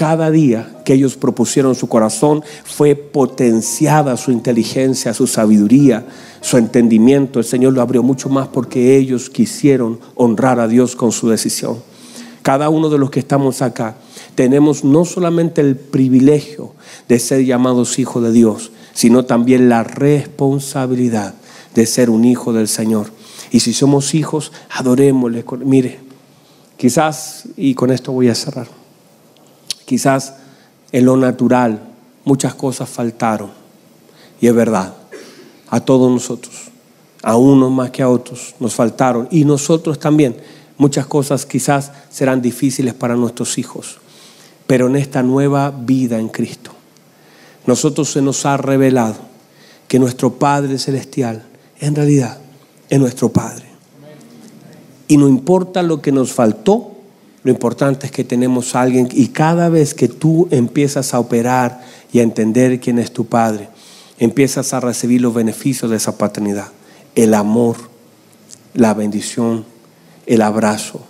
Cada día que ellos propusieron su corazón fue potenciada su inteligencia, su sabiduría, su entendimiento. El Señor lo abrió mucho más porque ellos quisieron honrar a Dios con su decisión. Cada uno de los que estamos acá tenemos no solamente el privilegio de ser llamados hijos de Dios, sino también la responsabilidad de ser un hijo del Señor. Y si somos hijos, adorémosle. Mire, quizás, y con esto voy a cerrar, quizás en lo natural muchas cosas faltaron. Y es verdad, a todos nosotros, a unos más que a otros, nos faltaron. Y nosotros también, muchas cosas quizás serán difíciles para nuestros hijos. Pero en esta nueva vida en Cristo, nosotros se nos ha revelado que nuestro Padre Celestial en realidad es nuestro Padre. Y no importa lo que nos faltó, lo importante es que tenemos a alguien y cada vez que tú empiezas a operar y a entender quién es tu Padre, empiezas a recibir los beneficios de esa paternidad, el amor, la bendición, el abrazo.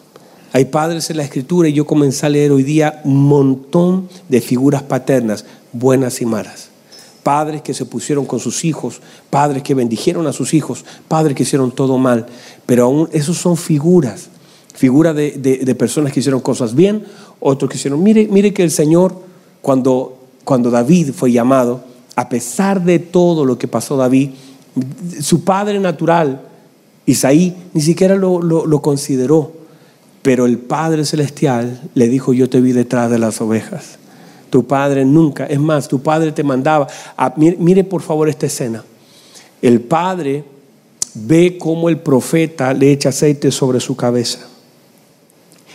Hay padres en la escritura y yo comencé a leer hoy día un montón de figuras paternas, buenas y malas padres que se pusieron con sus hijos, padres que bendijeron a sus hijos, padres que hicieron todo mal, pero aún esos son figuras, figuras de, personas que hicieron cosas bien, otros que hicieron, mire, mire que el Señor, cuando, cuando David fue llamado, a pesar de todo lo que pasó David, su padre natural, Isaí, ni siquiera lo, lo consideró, pero el Padre Celestial le dijo, yo te vi detrás de las ovejas. Tu padre nunca, es más, tu padre te mandaba. mire, por favor esta escena. El padre ve cómo el profeta le echa aceite sobre su cabeza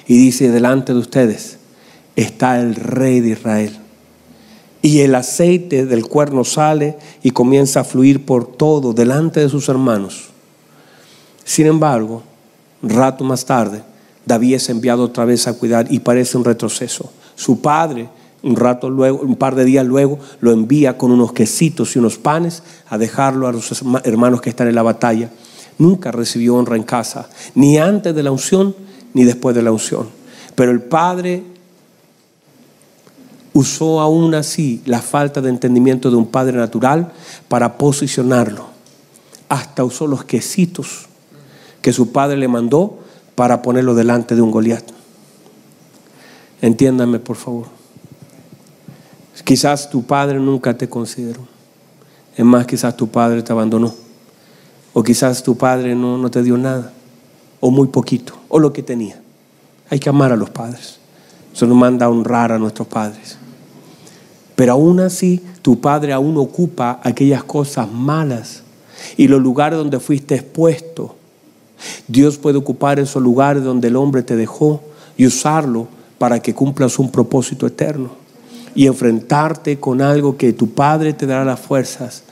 y dice, delante de ustedes está el rey de Israel. Y el aceite del cuerno sale y comienza a fluir por todo delante de sus hermanos. Sin embargo, un rato más tarde, David es enviado otra vez a cuidar y parece un retroceso. Su padre un rato luego, un par de días luego, lo envía con unos quesitos y unos panes a dejarlo a los hermanos que están en la batalla. Nunca recibió honra en casa, ni antes de la unción, ni después de la unción. Pero el Padre usó aún así la falta de entendimiento de un padre natural para posicionarlo. Hasta usó los quesitos que su padre le mandó para ponerlo delante de un Goliat. Entiéndame, por favor. Quizás tu padre nunca te consideró. Es más, quizás tu padre te abandonó. O quizás tu padre no, no te dio nada. O muy poquito. O lo que tenía. Hay que amar a los padres. Eso nos manda honrar a nuestros padres. Pero aún así, tu padre aún ocupa aquellas cosas malas y los lugares donde fuiste expuesto. Dios puede ocupar esos lugares donde el hombre te dejó y usarlo para que cumplas un propósito eterno y enfrentarte con algo que tu padre te dará las fuerzas.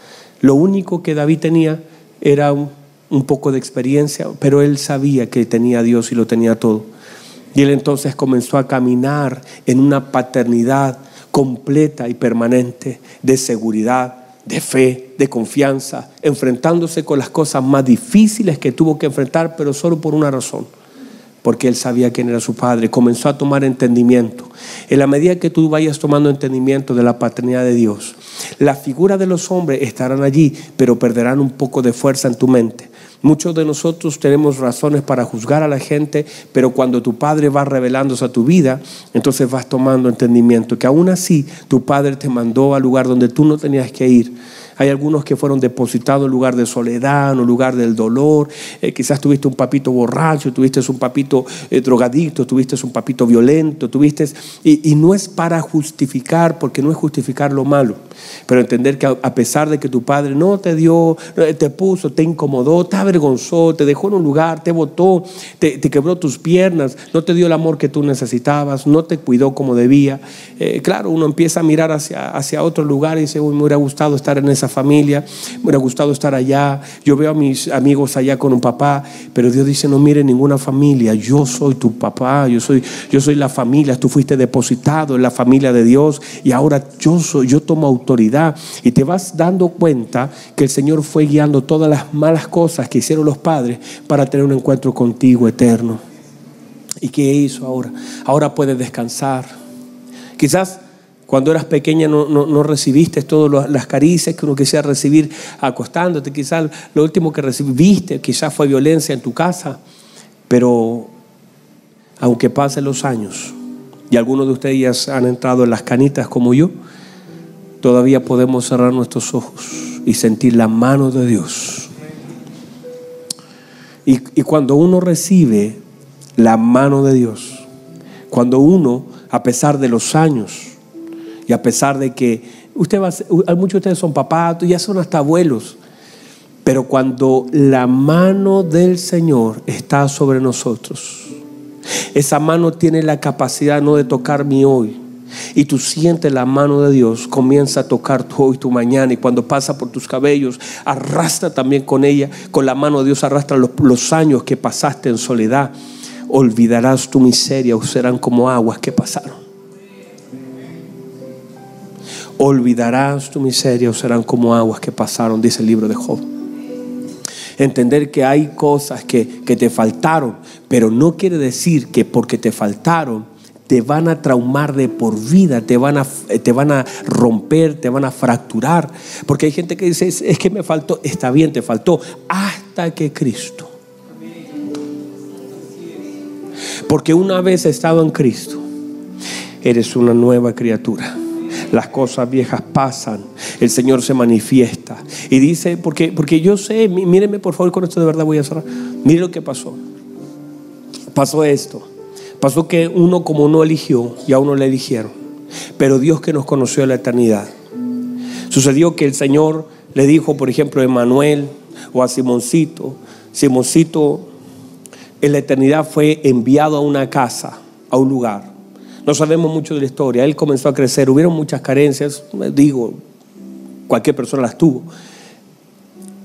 Lo único que David tenía era un, poco de experiencia, pero él sabía que tenía a Dios y lo tenía todo. Y él entonces comenzó a caminar en una paternidad completa y permanente de seguridad, de fe, de confianza, enfrentándose con las cosas más difíciles que tuvo que enfrentar, pero solo por una razón, porque él sabía quién era su padre, comenzó a tomar entendimiento. En la medida que tú vayas tomando entendimiento de la paternidad de Dios, la figura de los hombres estarán allí, pero perderán un poco de fuerza en tu mente. Muchos de nosotros tenemos razones para juzgar a la gente, pero cuando tu Padre va revelándose a tu vida, entonces vas tomando entendimiento, que aún así tu Padre te mandó al lugar donde tú no tenías que ir hay algunos que fueron depositados en lugar de soledad, en lugar del dolor. Eh, quizás tuviste un papito borracho, tuviste un papito eh, drogadicto, tuviste un papito violento, tuviste... Y, y, no es para justificar, porque no es justificar lo malo, pero entender que a, pesar de que tu padre no te dio, te puso, te incomodó, te avergonzó, te dejó en un lugar, te botó, te, quebró tus piernas, no te dio el amor que tú necesitabas, no te cuidó como debía. Eh, claro, uno empieza a mirar hacia, hacia otro lugar y dice, uy, me hubiera gustado estar en esa familia, me hubiera gustado estar allá, yo veo a mis amigos allá con un papá, pero Dios dice, no mire ninguna familia, yo soy tu papá, yo soy, yo soy la familia, tú fuiste depositado en la familia de Dios y ahora yo soy, yo tomo autoridad y te vas dando cuenta que el Señor fue guiando todas las malas cosas que hicieron los padres para tener un encuentro contigo eterno. ¿Y qué hizo ahora? Ahora puedes descansar. Quizás cuando eras pequeña no, recibiste todas las caricias que uno quisiera recibir acostándote. Quizás lo último que recibiste quizás fue violencia en tu casa. Pero aunque pasen los años y algunos de ustedes ya han entrado en las canitas como yo, todavía podemos cerrar nuestros ojos y sentir la mano de Dios. Y, y cuando uno recibe la mano de Dios, cuando uno, a pesar de los años, y a pesar de que usted muchos de ustedes son papás, ya son hasta abuelos. Pero cuando la mano del Señor está sobre nosotros, esa mano tiene la capacidad no de tocar mi hoy. Y tú sientes la mano de Dios, comienza a tocar tu hoy, tu mañana. Y cuando pasa por tus cabellos, arrastra también con ella, con la mano de Dios, arrastra los, los años que pasaste en soledad. Olvidarás tu miseria o serán como aguas que pasaron olvidarás tu miseria o serán como aguas que pasaron, dice el libro de Job. Entender que hay cosas que, te faltaron, pero no quiere decir que porque te faltaron te van a traumar de por vida, te van a, te van a romper, te van a fracturar. Porque hay gente que dice, es, que me faltó, está bien, te faltó, hasta que Cristo. Porque una vez estado en Cristo, eres una nueva criatura las cosas viejas pasan, el Señor se manifiesta. Y dice, porque, porque yo sé, mírenme por favor, con esto de verdad voy a cerrar. Mire lo que pasó. Pasó esto. Pasó que uno como no eligió y a uno le eligieron. Pero Dios que nos conoció en la eternidad. Sucedió que el Señor le dijo, por ejemplo, a Emanuel o a Simoncito, Simoncito en la eternidad fue enviado a una casa, a un lugar. No sabemos mucho de la historia. Él comenzó a crecer. Hubieron muchas carencias. Digo, cualquier persona las tuvo.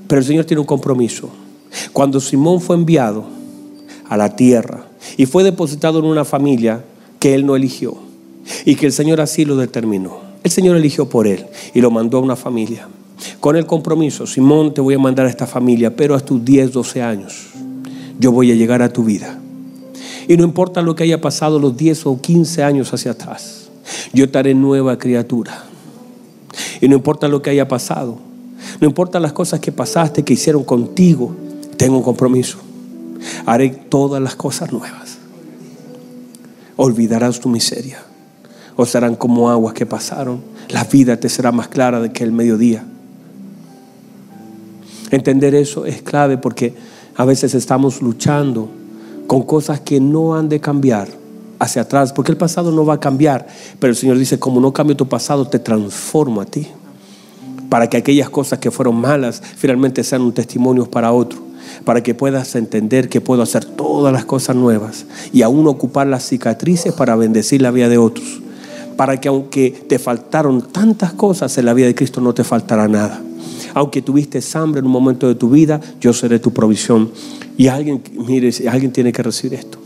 Pero el Señor tiene un compromiso. Cuando Simón fue enviado a la tierra y fue depositado en una familia que él no eligió y que el Señor así lo determinó. El Señor eligió por él y lo mandó a una familia. Con el compromiso, Simón, te voy a mandar a esta familia, pero a tus 10, 12 años yo voy a llegar a tu vida y no importa lo que haya pasado los 10 o 15 años hacia atrás. Yo te haré nueva criatura. Y no importa lo que haya pasado, no importa las cosas que pasaste, que hicieron contigo, tengo un compromiso. Haré todas las cosas nuevas. Olvidarás tu miseria. O serán como aguas que pasaron. La vida te será más clara de que el mediodía. Entender eso es clave porque a veces estamos luchando con cosas que no han de cambiar hacia atrás, porque el pasado no va a cambiar, pero el Señor dice, como no cambio tu pasado, te transformo a ti, para que aquellas cosas que fueron malas finalmente sean un testimonio para otro, para que puedas entender que puedo hacer todas las cosas nuevas y aún ocupar las cicatrices para bendecir la vida de otros, para que aunque te faltaron tantas cosas en la vida de Cristo, no te faltará nada. Aunque tuviste hambre en un momento de tu vida, yo seré tu provisión. Y alguien, mire, alguien tiene que recibir esto.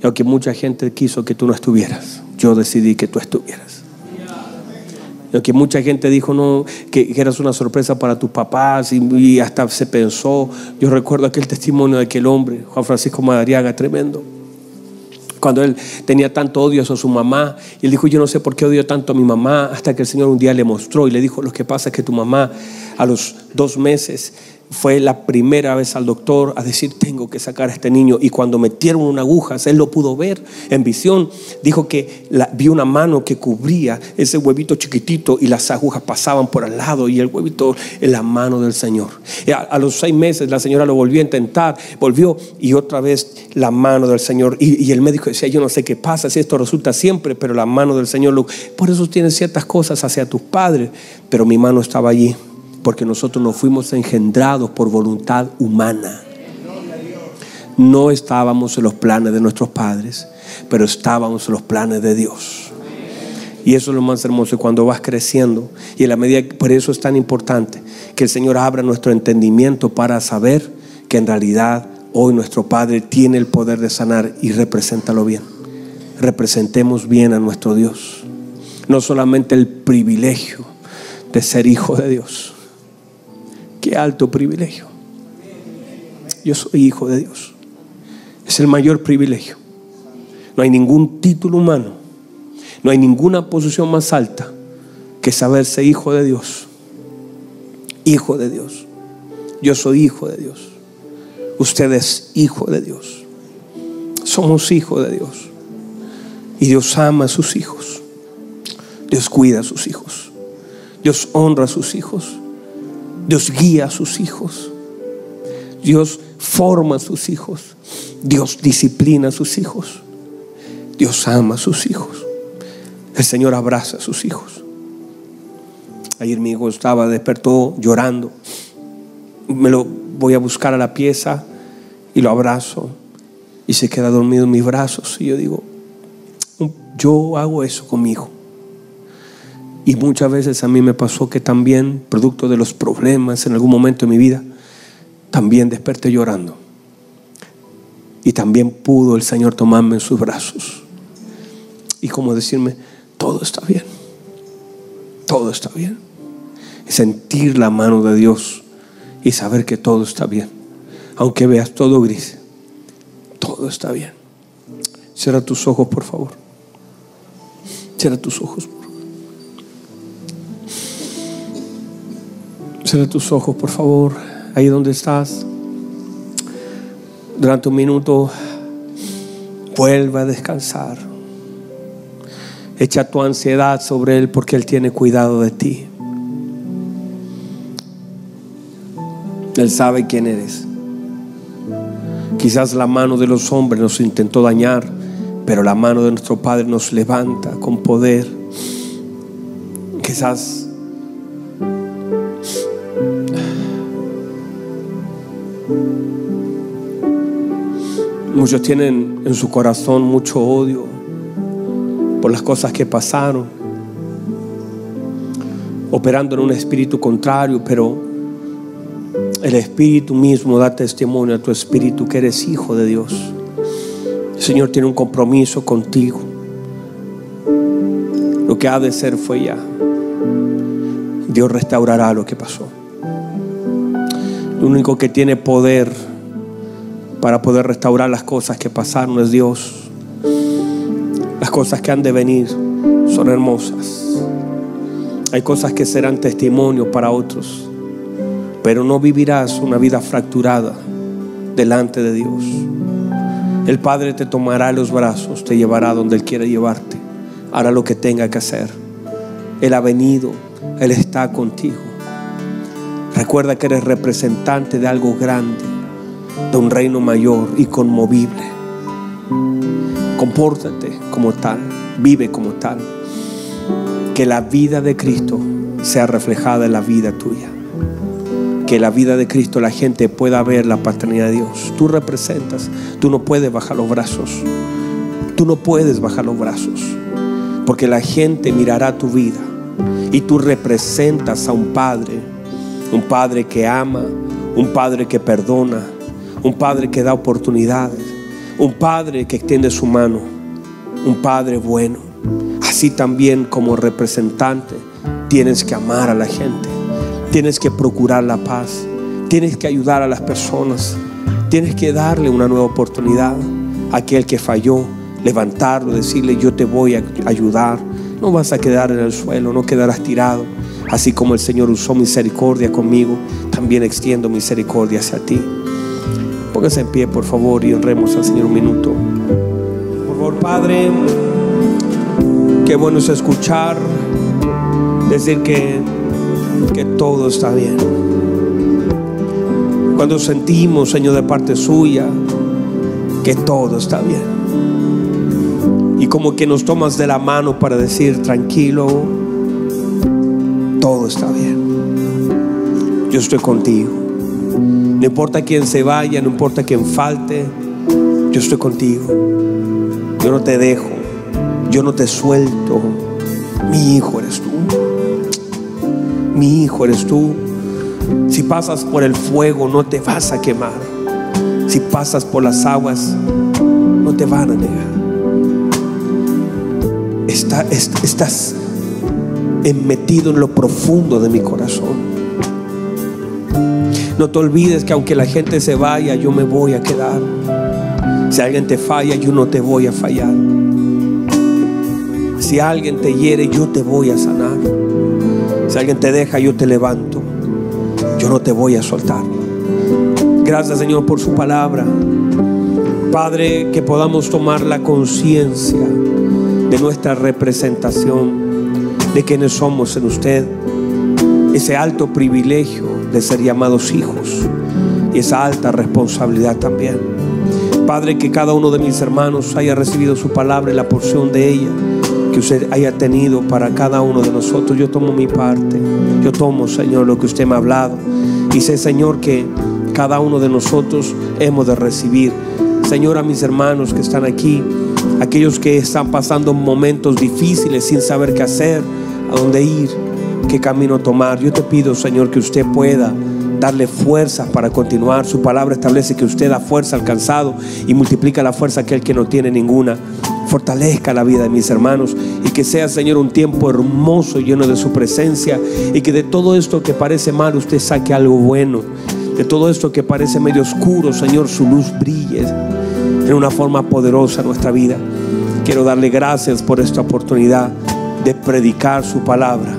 Y aunque mucha gente quiso que tú no estuvieras, yo decidí que tú estuvieras. Y aunque mucha gente dijo no, que, eras una sorpresa para tus papás y, hasta se pensó, yo recuerdo aquel testimonio de aquel hombre, Juan Francisco Madariaga, tremendo cuando él tenía tanto odio a su mamá. Y él dijo, yo no sé por qué odio tanto a mi mamá, hasta que el Señor un día le mostró y le dijo, lo que pasa es que tu mamá a los dos meses fue la primera vez al doctor a decir, tengo que sacar a este niño. Y cuando metieron una aguja, él lo pudo ver en visión. Dijo que vio una mano que cubría ese huevito chiquitito y las agujas pasaban por al lado y el huevito en la mano del Señor. A, los seis meses la señora lo volvió a intentar, volvió y otra vez la mano del Señor. Y, el médico decía, yo no sé qué pasa, si esto resulta siempre, pero la mano del Señor, lo, por eso tienes ciertas cosas hacia tus padres, pero mi mano estaba allí porque nosotros no fuimos engendrados por voluntad humana. No estábamos en los planes de nuestros padres, pero estábamos en los planes de Dios. Y eso es lo más hermoso cuando vas creciendo. Y en la medida, por eso es tan importante que el Señor abra nuestro entendimiento para saber que en realidad hoy nuestro Padre tiene el poder de sanar y represéntalo bien. Representemos bien a nuestro Dios. No solamente el privilegio de ser hijo de Dios, Qué alto privilegio. Yo soy hijo de Dios. Es el mayor privilegio. No hay ningún título humano. No hay ninguna posición más alta que saberse hijo de Dios. Hijo de Dios. Yo soy hijo de Dios. Usted es hijo de Dios. Somos hijos de Dios. Y Dios ama a sus hijos. Dios cuida a sus hijos. Dios honra a sus hijos. Dios guía a sus hijos. Dios forma a sus hijos. Dios disciplina a sus hijos. Dios ama a sus hijos. El Señor abraza a sus hijos. Ayer mi hijo estaba, despertó llorando. Me lo voy a buscar a la pieza y lo abrazo. Y se queda dormido en mis brazos. Y yo digo, yo hago eso con mi hijo. Y muchas veces a mí me pasó que también, producto de los problemas en algún momento de mi vida, también desperté llorando. Y también pudo el Señor tomarme en sus brazos. Y como decirme, todo está bien. Todo está bien. Y sentir la mano de Dios y saber que todo está bien. Aunque veas todo gris, todo está bien. Cierra tus ojos, por favor. Cierra tus ojos. Cierra tus ojos, por favor, ahí donde estás. Durante un minuto, vuelva a descansar. Echa tu ansiedad sobre Él porque Él tiene cuidado de ti. Él sabe quién eres. Quizás la mano de los hombres nos intentó dañar, pero la mano de nuestro Padre nos levanta con poder. Quizás Muchos tienen en su corazón mucho odio por las cosas que pasaron, operando en un espíritu contrario, pero el espíritu mismo da testimonio a tu espíritu que eres hijo de Dios. El Señor tiene un compromiso contigo. Lo que ha de ser fue ya. Dios restaurará lo que pasó. Lo único que tiene poder para poder restaurar las cosas que pasaron es Dios. Las cosas que han de venir son hermosas. Hay cosas que serán testimonio para otros, pero no vivirás una vida fracturada delante de Dios. El Padre te tomará los brazos, te llevará donde Él quiere llevarte, hará lo que tenga que hacer. Él ha venido, Él está contigo. Recuerda que eres representante de algo grande, de un reino mayor y conmovible. Compórtate como tal, vive como tal. Que la vida de Cristo sea reflejada en la vida tuya. Que la vida de Cristo la gente pueda ver la paternidad de Dios. Tú representas, tú no puedes bajar los brazos. Tú no puedes bajar los brazos. Porque la gente mirará tu vida y tú representas a un Padre un padre que ama, un padre que perdona, un padre que da oportunidades, un padre que extiende su mano, un padre bueno. Así también como representante tienes que amar a la gente, tienes que procurar la paz, tienes que ayudar a las personas, tienes que darle una nueva oportunidad. A aquel que falló, levantarlo, decirle yo te voy a ayudar. No vas a quedar en el suelo, no quedarás tirado. Así como el Señor usó misericordia conmigo, también extiendo misericordia hacia ti. Póngase en pie, por favor, y honremos al Señor un minuto. Por favor, Padre, qué bueno es escuchar, decir que, que todo está bien. Cuando sentimos, Señor, de parte suya, que todo está bien. Y como que nos tomas de la mano para decir, tranquilo, todo está bien. Yo estoy contigo. No importa quién se vaya, no importa quién falte, yo estoy contigo. Yo no te dejo, yo no te suelto. Mi hijo eres tú. Mi hijo eres tú. Si pasas por el fuego, no te vas a quemar. Si pasas por las aguas, no te van a negar. estás metido en lo profundo de mi corazón. No te olvides que aunque la gente se vaya, yo me voy a quedar. Si alguien te falla, yo no te voy a fallar. Si alguien te hiere, yo te voy a sanar. Si alguien te deja, yo te levanto. Yo no te voy a soltar. Gracias Señor por su palabra. Padre, que podamos tomar la conciencia de nuestra representación de quienes somos en usted, ese alto privilegio de ser llamados hijos y esa alta responsabilidad también. Padre, que cada uno de mis hermanos haya recibido su palabra y la porción de ella que usted haya tenido para cada uno de nosotros. Yo tomo mi parte, yo tomo, Señor, lo que usted me ha hablado y sé, Señor, que cada uno de nosotros hemos de recibir. Señor, a mis hermanos que están aquí, aquellos que están pasando momentos difíciles sin saber qué hacer, a dónde ir, qué camino tomar. Yo te pido, Señor, que usted pueda darle fuerzas para continuar. Su palabra establece que usted da fuerza al cansado y multiplica la fuerza a aquel que no tiene ninguna. Fortalezca la vida de mis hermanos y que sea, Señor, un tiempo hermoso, lleno de su presencia y que de todo esto que parece mal usted saque algo bueno. De todo esto que parece medio oscuro, Señor, su luz brille en una forma poderosa en nuestra vida. Quiero darle gracias por esta oportunidad de predicar su palabra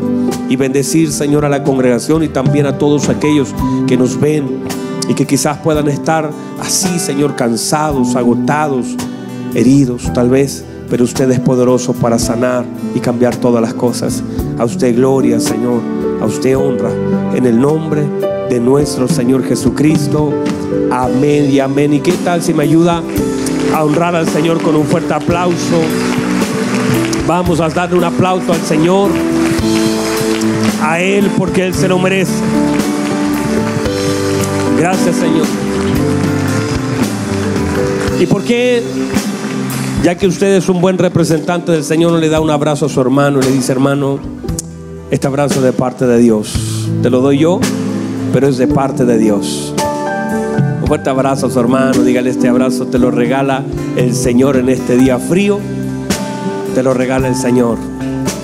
y bendecir, Señor, a la congregación y también a todos aquellos que nos ven y que quizás puedan estar así, Señor, cansados, agotados, heridos, tal vez, pero usted es poderoso para sanar y cambiar todas las cosas. A usted gloria, Señor, a usted honra, en el nombre de nuestro Señor Jesucristo. Amén y amén. ¿Y qué tal si me ayuda a honrar al Señor con un fuerte aplauso? Vamos a darle un aplauso al Señor, a Él, porque Él se lo merece. Gracias, Señor. ¿Y por qué, ya que usted es un buen representante del Señor, no le da un abrazo a su hermano y le dice, hermano, este abrazo es de parte de Dios? Te lo doy yo, pero es de parte de Dios. Un fuerte abrazo a su hermano, dígale este abrazo, te lo regala el Señor en este día frío te lo regala el Señor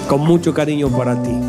con mucho cariño para ti.